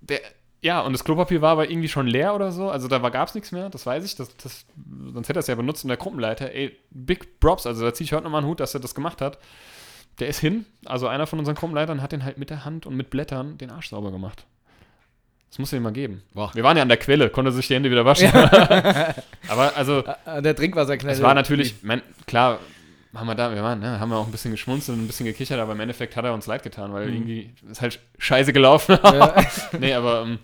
der, ja, und das Klopapier war aber irgendwie schon leer oder so. Also da gab es nichts mehr, das weiß ich. Das, das, sonst hätte er es ja benutzt. Und der Gruppenleiter, ey, Big Props, also da ziehe ich heute nochmal einen Hut, dass er das gemacht hat. Der ist hin, also einer von unseren Gruppenleitern hat den halt mit der Hand und mit Blättern den Arsch sauber gemacht. Das muss ihm mal geben. Boah. Wir waren ja an der Quelle, konnte sich die Hände wieder waschen. Aber also, Äh, Der Trinkwasserknelle. es war natürlich, man, klar, haben wir da, wir waren, ne, haben wir auch ein bisschen geschmunzelt und ein bisschen gekichert, aber im Endeffekt hat er uns leid getan, weil Mhm. irgendwie ist halt scheiße gelaufen. Ja. nee, aber, ähm,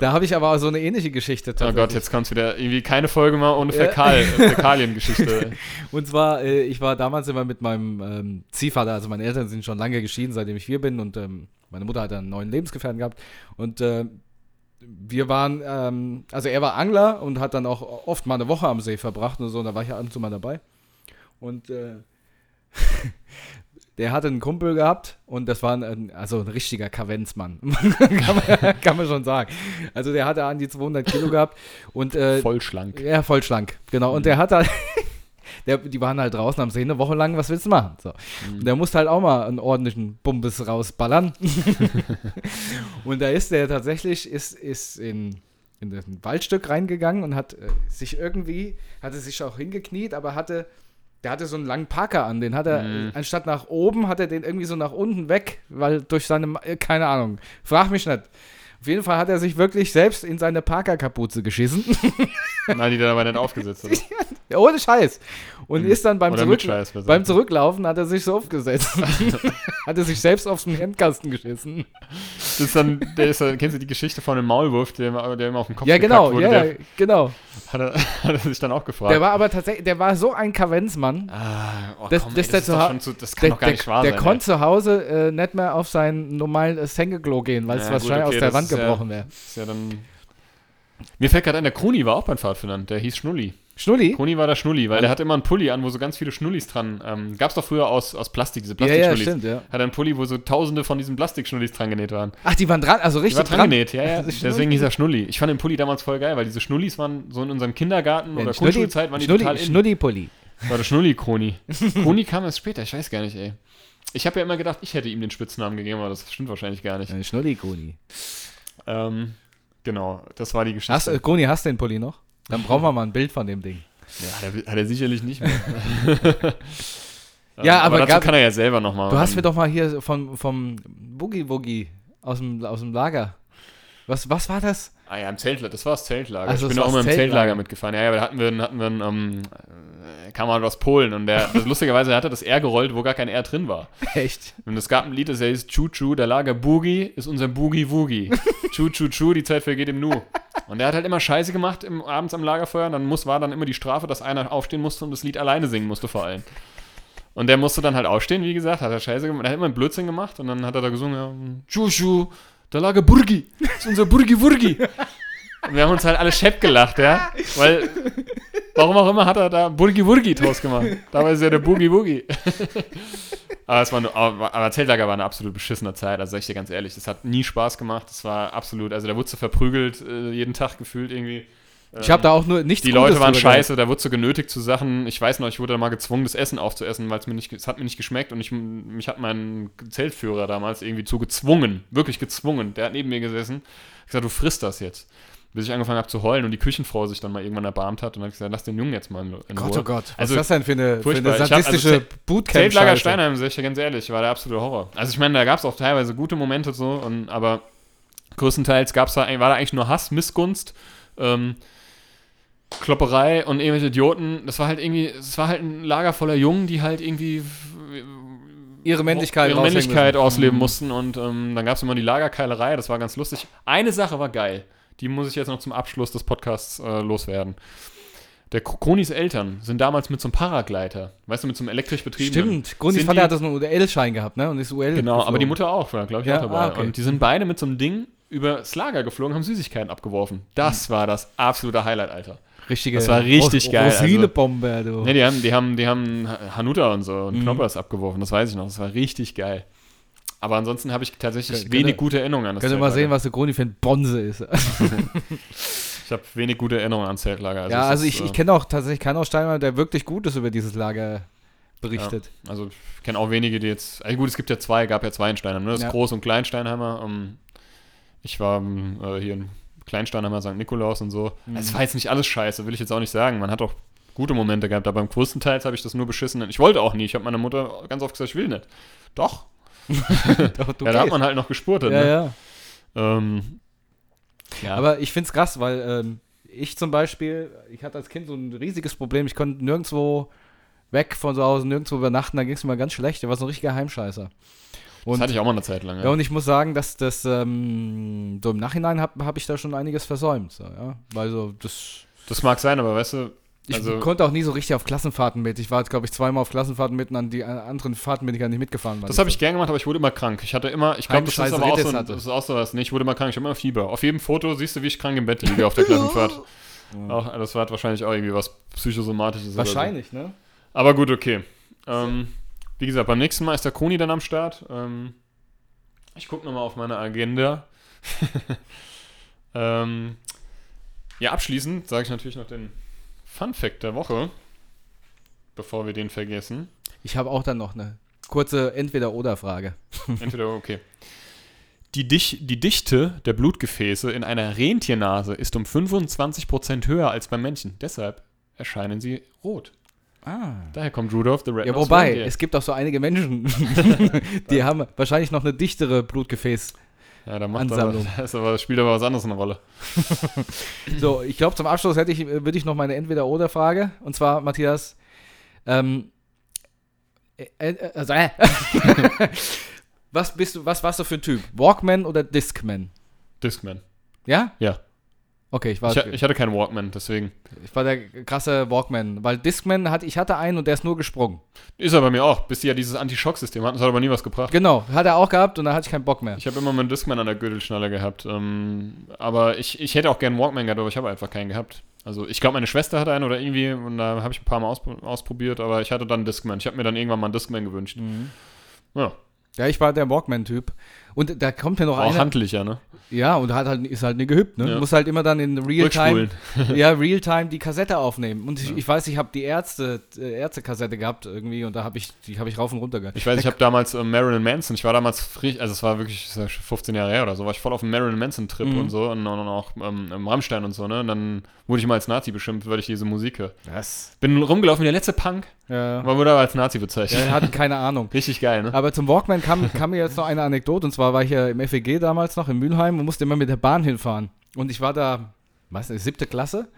Da habe ich aber auch so eine ähnliche Geschichte oh Gott, jetzt kommt wieder irgendwie keine Folge mal ohne Ja. Fäkal, äh, Fäkalien-Geschichte. Und zwar, äh, ich war damals immer mit meinem ähm, Ziehvater, also meine Eltern sind schon lange geschieden, seitdem ich vier bin und ähm, meine Mutter hat einen neuen Lebensgefährten gehabt und äh, wir waren, ähm, also er war Angler und hat dann auch oft mal eine Woche am See verbracht und so, und da war ich ja ab und zu mal dabei. Und äh, der hatte einen Kumpel gehabt und das war ein, also ein richtiger Kavenzmann, kann, man, kann man schon sagen. Also der hatte an die 200 Kilo gehabt und äh, Voll schlank. ja, voll schlank, genau. Und der hat halt, der, die waren halt draußen am See eine Woche lang, was willst du machen? So. Und der musste halt auch mal einen ordentlichen Bumbes rausballern. und da ist der tatsächlich, ist, ist in, in das Waldstück reingegangen und hat äh, sich irgendwie, hatte sich auch hingekniet, aber hatte, der hatte so einen langen Parker an, den hat er, Mhm. anstatt nach oben, hat er den irgendwie so nach unten weg, weil durch seine, äh, keine Ahnung, frag mich nicht. Auf jeden Fall hat er sich wirklich selbst in seine Parkerkapuze geschissen. Nein, die der dabei nicht aufgesetzt hat. Ja, ohne Scheiß. Und ist dann beim, Zurück Scheiß, beim Zurücklaufen hat er sich so aufgesetzt. hat er sich selbst auf den Hemdkasten geschissen. Das ist dann, der ist, dann- kennst du die Geschichte von dem Maulwurf, der, immer- der immer auf den Kopf ja, genau, wurde? ja, Der, genau. Hat, er, hat er sich dann auch gefragt. Der war aber tatsächlich, der war so ein Kavenzmann. Ah, oh, Das- komm, das ey, der zu kann Der, doch gar der, nicht wahr der sein. konnte zu Hause äh, nicht mehr auf sein normales Hängeklo gehen, weil es Ja, wahrscheinlich okay, aus der Wand gebrochen wäre. ja dann Mir fällt gerade ein, der Kroni war auch beim Pfadfindern. Der hieß Schnulli. Schnulli? Kroni war der Schnulli, weil der hat immer einen Pulli an, wo so ganz viele Schnullis dran. Ähm, Gab es doch früher aus, aus Plastik, diese Ja, ja, Plastikschnullis. stimmt, ja. Hat einen Pulli, wo so tausende von diesen Plastikschnullis dran genäht waren. Ach, die waren dran, also Die richtig war dran dran. genäht, ja, ja. Ist Deswegen hieß er Schnulli. Ich fand den Pulli damals voll geil, weil diese Schnullis waren so in unserem Kindergarten oder Schnulli, Grundschulzeit waren die total Schnulli, in. Schnulli-Pulli. Das war der Schnulli-Kroni. Kroni kam erst später, ich weiß gar nicht, ey. Ich habe ja immer gedacht, ich hätte ihm den Spitznamen gegeben, aber das stimmt wahrscheinlich gar nicht. Äh, Schnulli-Kroni. Ähm, genau, das war die Geschichte. Hast, äh, Kroni, hast du den Pulli noch? Dann brauchen wir mal ein Bild von dem Ding. Ja, hat er, hat er sicherlich nicht mehr. Ja, aber dazu gab- kann er ja selber nochmal. Du hast mir doch mal hier vom, vom Boogie Woogie aus dem, aus dem Lager. Was, was war das? Ah ja, im Zeltlager, das war das Zeltlager. Also ich bin auch immer im Zeltlager. Zeltlager. mitgefahren. Ja, ja, aber da hatten wir, hatten wir einen, ähm, äh, kam halt aus Polen und der, das, lustigerweise hat er das R gerollt, wo gar kein R drin war. Echt? Und es gab ein Lied, das heißt Chu Chu, der Lager Boogie ist unser Boogie Woogie. Chu Chu Chu, die Zeit vergeht im Nu. Und der hat halt immer Scheiße gemacht im, abends am Lagerfeuer. Dann muss, war dann immer die Strafe, dass einer aufstehen musste und das Lied alleine singen musste vor allem. Und der musste dann halt aufstehen, wie gesagt, hat er Scheiße gemacht. Er hat immer einen Blödsinn gemacht und dann hat er da gesungen, ja, Chu Chu, der Lager Burgi, ist unser Burgi Wurgi. Und wir haben uns halt alle schepp gelacht, ja. Weil, warum auch immer hat er da Burgi Wurgi draus gemacht. Dabei ist ja der Boogie Woogie. aber es war nur, aber, Zeltlager war eine absolut beschissene Zeit, also sag ich dir ganz ehrlich, das hat nie Spaß gemacht. Das war absolut, also da wurdest du verprügelt, äh, jeden Tag gefühlt irgendwie. Ich habe da auch nur nichts Die Gutes Leute waren scheiße, da wurdest du genötigt zu Sachen. Ich weiß noch, ich wurde da mal gezwungen, das Essen aufzuessen, weil es mir nicht, es hat mir nicht geschmeckt und ich, mich hat mein Zeltführer damals irgendwie zu gezwungen, wirklich gezwungen. Der hat neben mir gesessen, Ich gesagt, du frisst das jetzt. Bis ich angefangen habe zu heulen und die Küchenfrau sich dann mal irgendwann erbarmt hat und dann habe ich gesagt, lass den Jungen jetzt mal in, in Gott, Ruhe. oh Gott. Was Also, ist das denn für eine, für eine also sadistische Zelt- bootcamp Zeltlager Steinheim, sag ich dir ganz ehrlich, war der absolute Horror. Also ich meine, da gab es auch teilweise gute Momente so, und, aber größtenteils gab's da, war da eigentlich nur Hass, Missgunst, ähm, Klopperei und irgendwelche Idioten. Das war halt irgendwie, es war halt ein Lager voller Jungen, die halt irgendwie Ihre Männlichkeit ihre Männlichkeit ausleben Mhm. mussten und ähm, dann gab es immer die Lagerkeilerei, das war ganz lustig. Eine Sache war geil, die muss ich jetzt noch zum Abschluss des Podcasts äh, loswerden. Der Ko- Konis Eltern sind damals mit so einem Paragleiter, weißt du, mit so einem elektrisch betriebenen. Stimmt. Sind Vater die- hat das einen UL-Schein gehabt, ne? Und ist UL. Genau, aber die geflogen. Mutter auch, war glaube ich Ja, auch dabei. ah, okay. Und die sind beide mit so einem Ding übers Lager geflogen, haben Süßigkeiten abgeworfen. Das war das absolute Highlight, Alter. Richtige das war richtig geil, also- Rosinebombe, du. Ne, die haben, die haben, die haben Hanuta und so und Mhm. Knoppers abgeworfen, das weiß ich noch. Das war richtig geil. Aber ansonsten habe ich tatsächlich Könnt- wenig gute Erinnerungen an das Könnt ihr mal sehen, was der Gruni für ein Bonse ist. Ich habe wenig gute Erinnerungen an Zeltlager. ja, es also ist, ich, äh, ich kenne auch tatsächlich keinen aus Steinmeier, der wirklich Gutes über dieses Lager berichtet. Also ich kenne auch wenige, die jetzt. Also gut, es gibt ja zwei, gab ja zwei in Steinheim, ne? Das Ja. Groß- und Kleinsteinheimer. Ähm, ich war ähm, äh, hier in Kleinsteinheimer St. Nikolaus und so. Mhm. Es war jetzt nicht alles scheiße, will ich jetzt auch nicht sagen. Man hat auch gute Momente gehabt, aber im größtenteils habe ich das nur beschissen. Ich wollte auch nie. Ich habe meiner Mutter ganz oft gesagt, ich will nicht. Doch. Doch, ja, da hat man halt noch gespurtet. ja, ne? ja. Ähm, ja. Aber ich finde es krass, weil ähm, ich zum Beispiel, ich hatte als Kind so ein riesiges Problem, ich konnte nirgendwo weg von zu Hause, nirgendwo übernachten, da ging es mir ganz schlecht. Der war so ein richtiger Heimscheißer. das Und, hatte ich auch mal eine Zeit lang. ja, und ich muss sagen, dass das ähm, so im Nachhinein habe hab ich da schon einiges versäumt. So, ja? Weil so, das. Das mag sein, aber weißt du, Ich Also- konnte auch nie so richtig auf Klassenfahrten mit. Ich war, glaube ich, zweimal auf Klassenfahrten mit und an die anderen Fahrten bin ich gar nicht mitgefahren. Das habe ich gern gemacht, aber ich wurde immer krank. Ich hatte immer, ich glaube, das ist aber auch so, das ist auch so was. Nee, ich wurde immer krank, ich habe immer Fieber. Auf jedem Foto siehst du, wie ich krank im Bett liege auf der Klassenfahrt. Auch, das war wahrscheinlich auch irgendwie was Psychosomatisches. Wahrscheinlich, ne? So. Aber gut, okay. Ähm, wie gesagt, beim nächsten Mal ist der Koni dann am Start. Ähm, ich gucke nochmal auf meine Agenda. ähm, ja, abschließend sage ich natürlich noch den Fun Fact der Woche, bevor wir den vergessen. Ich habe auch dann noch eine kurze Entweder-Oder-Frage. Entweder okay. Die, Dich die Dichte der Blutgefäße in einer Rentiernase ist um 25% höher als beim Männchen. Deshalb erscheinen sie rot. Ah. Daher kommt Rudolph the Red Ja, wobei, es gibt auch so einige Menschen, die haben wahrscheinlich noch eine dichtere Blutgefäß. Ja, da macht Ansammlung. aber, das aber, spielt aber was anderes eine Rolle. So, ich glaube, zum Abschluss hätte ich, würde ich noch meine Entweder-Oder-Frage. Und zwar, Matthias, ähm, äh, äh, also, äh, was bist du, was warst du für ein Typ? Walkman oder Discman? Discman. Ja? Ja. Okay, ich war, Ich, ich hatte keinen Walkman, deswegen. ich war der krasse Walkman, weil Discman hat, ich hatte einen und der ist nur gesprungen. Ist er bei mir auch, bis die ja dieses Anti-Schock-System hatten. Das hat aber nie was gebracht. Genau, hat er auch gehabt und dann hatte ich keinen Bock mehr. Ich habe immer meinen Discman an der Gürtelschnalle gehabt. Ähm, aber ich, ich hätte auch gern einen Walkman gehabt, aber ich habe einfach keinen gehabt. Also ich glaube, meine Schwester hatte einen oder irgendwie und da habe ich ein paar Mal auspro ausprobiert, aber ich hatte dann Discman. Ich habe mir dann irgendwann mal einen Discman gewünscht. Mhm. Ja, Ja, ich war der Walkman-Typ. Und da kommt mir noch auch einer. handlicher, ne? Ja, und hat halt, ist halt nie gehüpft, ne? Ja. Muss halt immer dann in Realtime, ja, Realtime die Kassette aufnehmen. Und ich, ich weiß, ich habe die Ärzte, äh, Ärzte-Kassette gehabt irgendwie und da habe ich, die habe ich rauf und runter gehört. Ich weiß, ich habe damals äh, Marilyn Manson, ich war damals, frisch, also es war wirklich das ist ja schon 15 Jahre her oder so, war ich voll auf dem Marilyn Manson-Trip Mhm. und so und, und auch ähm, im Rammstein und so, ne? Und dann wurde ich mal als Nazi beschimpft, weil ich diese Musik höre. Was? Bin rumgelaufen wie der letzte Punk, Ja. aber wurde aber als Nazi ja, bezeichnet. er hat keine Ahnung. Richtig geil, ne? Aber zum Walkman kam, kam mir jetzt noch eine Anekdote und zwar zwar war ich ja im FEG damals noch in Mülheim und musste immer mit der Bahn hinfahren. Und ich war da, was ist siebte Klasse.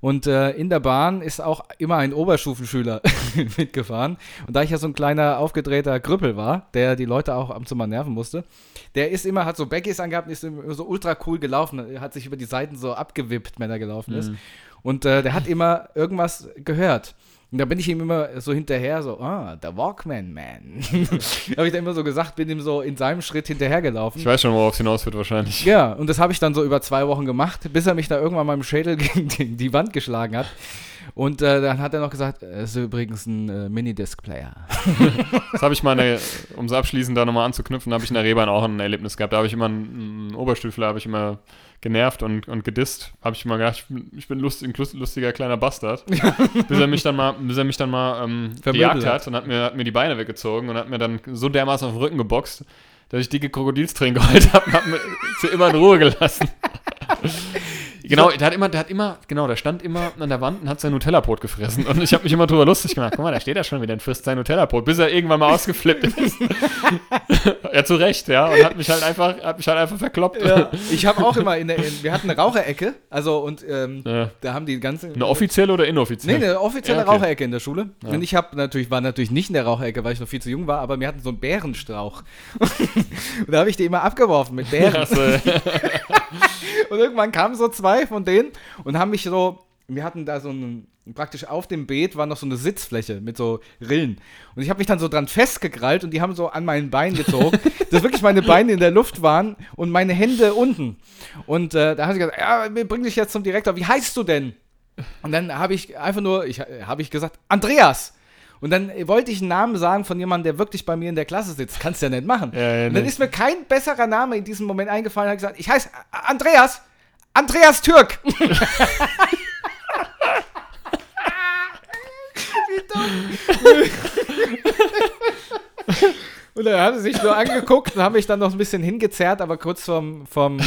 Und äh, in der Bahn ist auch immer ein Oberstufenschüler mitgefahren. Und da ich ja so ein kleiner aufgedrehter Krüppel war, der die Leute auch ab und zu mal nerven musste, der ist immer, hat so Baggies angehabt, ist immer so ultra cool gelaufen, Er hat sich über die Seiten so abgewippt, wenn er gelaufen ist. Und äh, der hat immer irgendwas gehört. Und da bin ich ihm immer so hinterher, so, ah, der Walkman Man. habe ich da immer so gesagt, bin ihm so in seinem Schritt hinterhergelaufen. Ich weiß schon, worauf es hinaus wird wahrscheinlich. Ja, und das habe ich dann so über zwei Wochen gemacht, bis er mich da irgendwann mal im Schädel gegen die, Wand geschlagen hat. Und äh, dann hat er noch gesagt, es ist übrigens ein äh, Minidisc-Player. Das habe ich mal, um es abschließend da nochmal anzuknüpfen, habe ich in der Rehbahn auch ein Erlebnis gehabt. Da habe ich immer einen, einen Oberstüfler, habe ich immer genervt und, und gedisst. Habe ich immer gedacht, ich bin, ich bin lustig, ein lust- lustiger kleiner Bastard. bis er mich dann mal, bis er mich dann mal ähm, gejagt hat. und hat mir, hat mir die Beine weggezogen und hat mir dann so dermaßen auf den Rücken geboxt, dass ich dicke Krokodilstränen geheult habe und hat mir für immer in Ruhe gelassen. Genau, der hat immer, der hat immer, genau, der stand immer an der Wand und hat sein Nutella-Brot gefressen. Und ich habe mich immer drüber lustig gemacht. Guck mal, da steht er schon wieder und frisst sein Nutella-Brot, bis er irgendwann mal ausgeflippt ist. Ja, zu Recht, ja. Und hat mich halt einfach, hat mich halt einfach verkloppt. Ja, ich habe auch immer in der, in, wir hatten eine Raucherecke, also und ähm, Ja. da haben die ganzen. Eine offizielle oder Nee, inoffizielle? eine offizielle Ja, okay. Raucherecke in der Schule. Und ich habe natürlich, war natürlich nicht in der Raucherecke, weil ich noch viel zu jung war, aber wir hatten so einen Bärenstrauch. und da habe ich die immer abgeworfen mit Bären. Und irgendwann kamen so zwei von denen und haben mich so, wir hatten da so einen, praktisch auf dem Beet war noch so eine Sitzfläche mit so Rillen. Und ich habe mich dann so dran festgekrallt und die haben so an meinen Beinen gezogen, dass wirklich meine Beine in der Luft waren und meine Hände unten. Und äh, da haben sie gesagt, ja, wir bringen dich jetzt zum Direktor, wie heißt du denn? Und dann habe ich einfach nur, ich, habe ich gesagt, Andreas. Und dann wollte ich einen Namen sagen von jemandem, der wirklich bei mir in der Klasse sitzt. Kannst du ja nicht machen. Ja, ja, und dann nee. ist mir kein besserer Name in diesem Moment eingefallen. habe gesagt, ich heiße Andreas. Andreas Türk. Und dann haben sie sich nur angeguckt und haben mich dann noch ein bisschen hingezerrt, aber kurz vom, vom,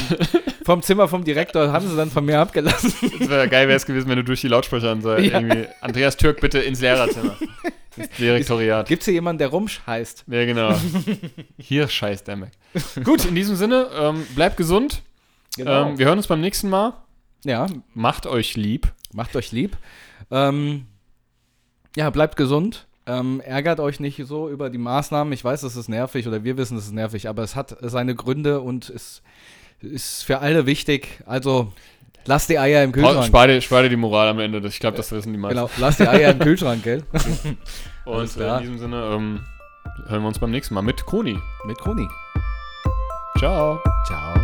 vom Zimmer vom Direktor haben sie dann von mir abgelassen. das wäre geil, wäre es gewesen, wenn du durch die Lautsprecher an sei, Ja. irgendwie, Andreas Türk, bitte ins Lehrerzimmer. Ins Direktoriat. Gibt es hier jemanden, der Rumsch heißt? Ja, genau. Hier scheißt der Mac. Gut, in diesem Sinne, ähm, bleibt gesund. Genau. Ähm, wir hören uns beim nächsten Mal. ja, Macht euch lieb. Macht euch lieb. Ähm, ja, bleibt gesund. Ähm, ärgert euch nicht so über die Maßnahmen. Ich weiß, es ist nervig oder wir wissen, es ist nervig, aber es hat seine Gründe und es ist für alle wichtig. Also lasst die Eier im Kühlschrank. Spar dir, spar dir die Moral am Ende. Ich glaube, das wissen die meisten. Genau, lasst die Eier im Kühlschrank, gell? Und äh, in diesem Sinne ähm, hören wir uns beim nächsten Mal mit Koni. Mit Kroni. Ciao. Ciao.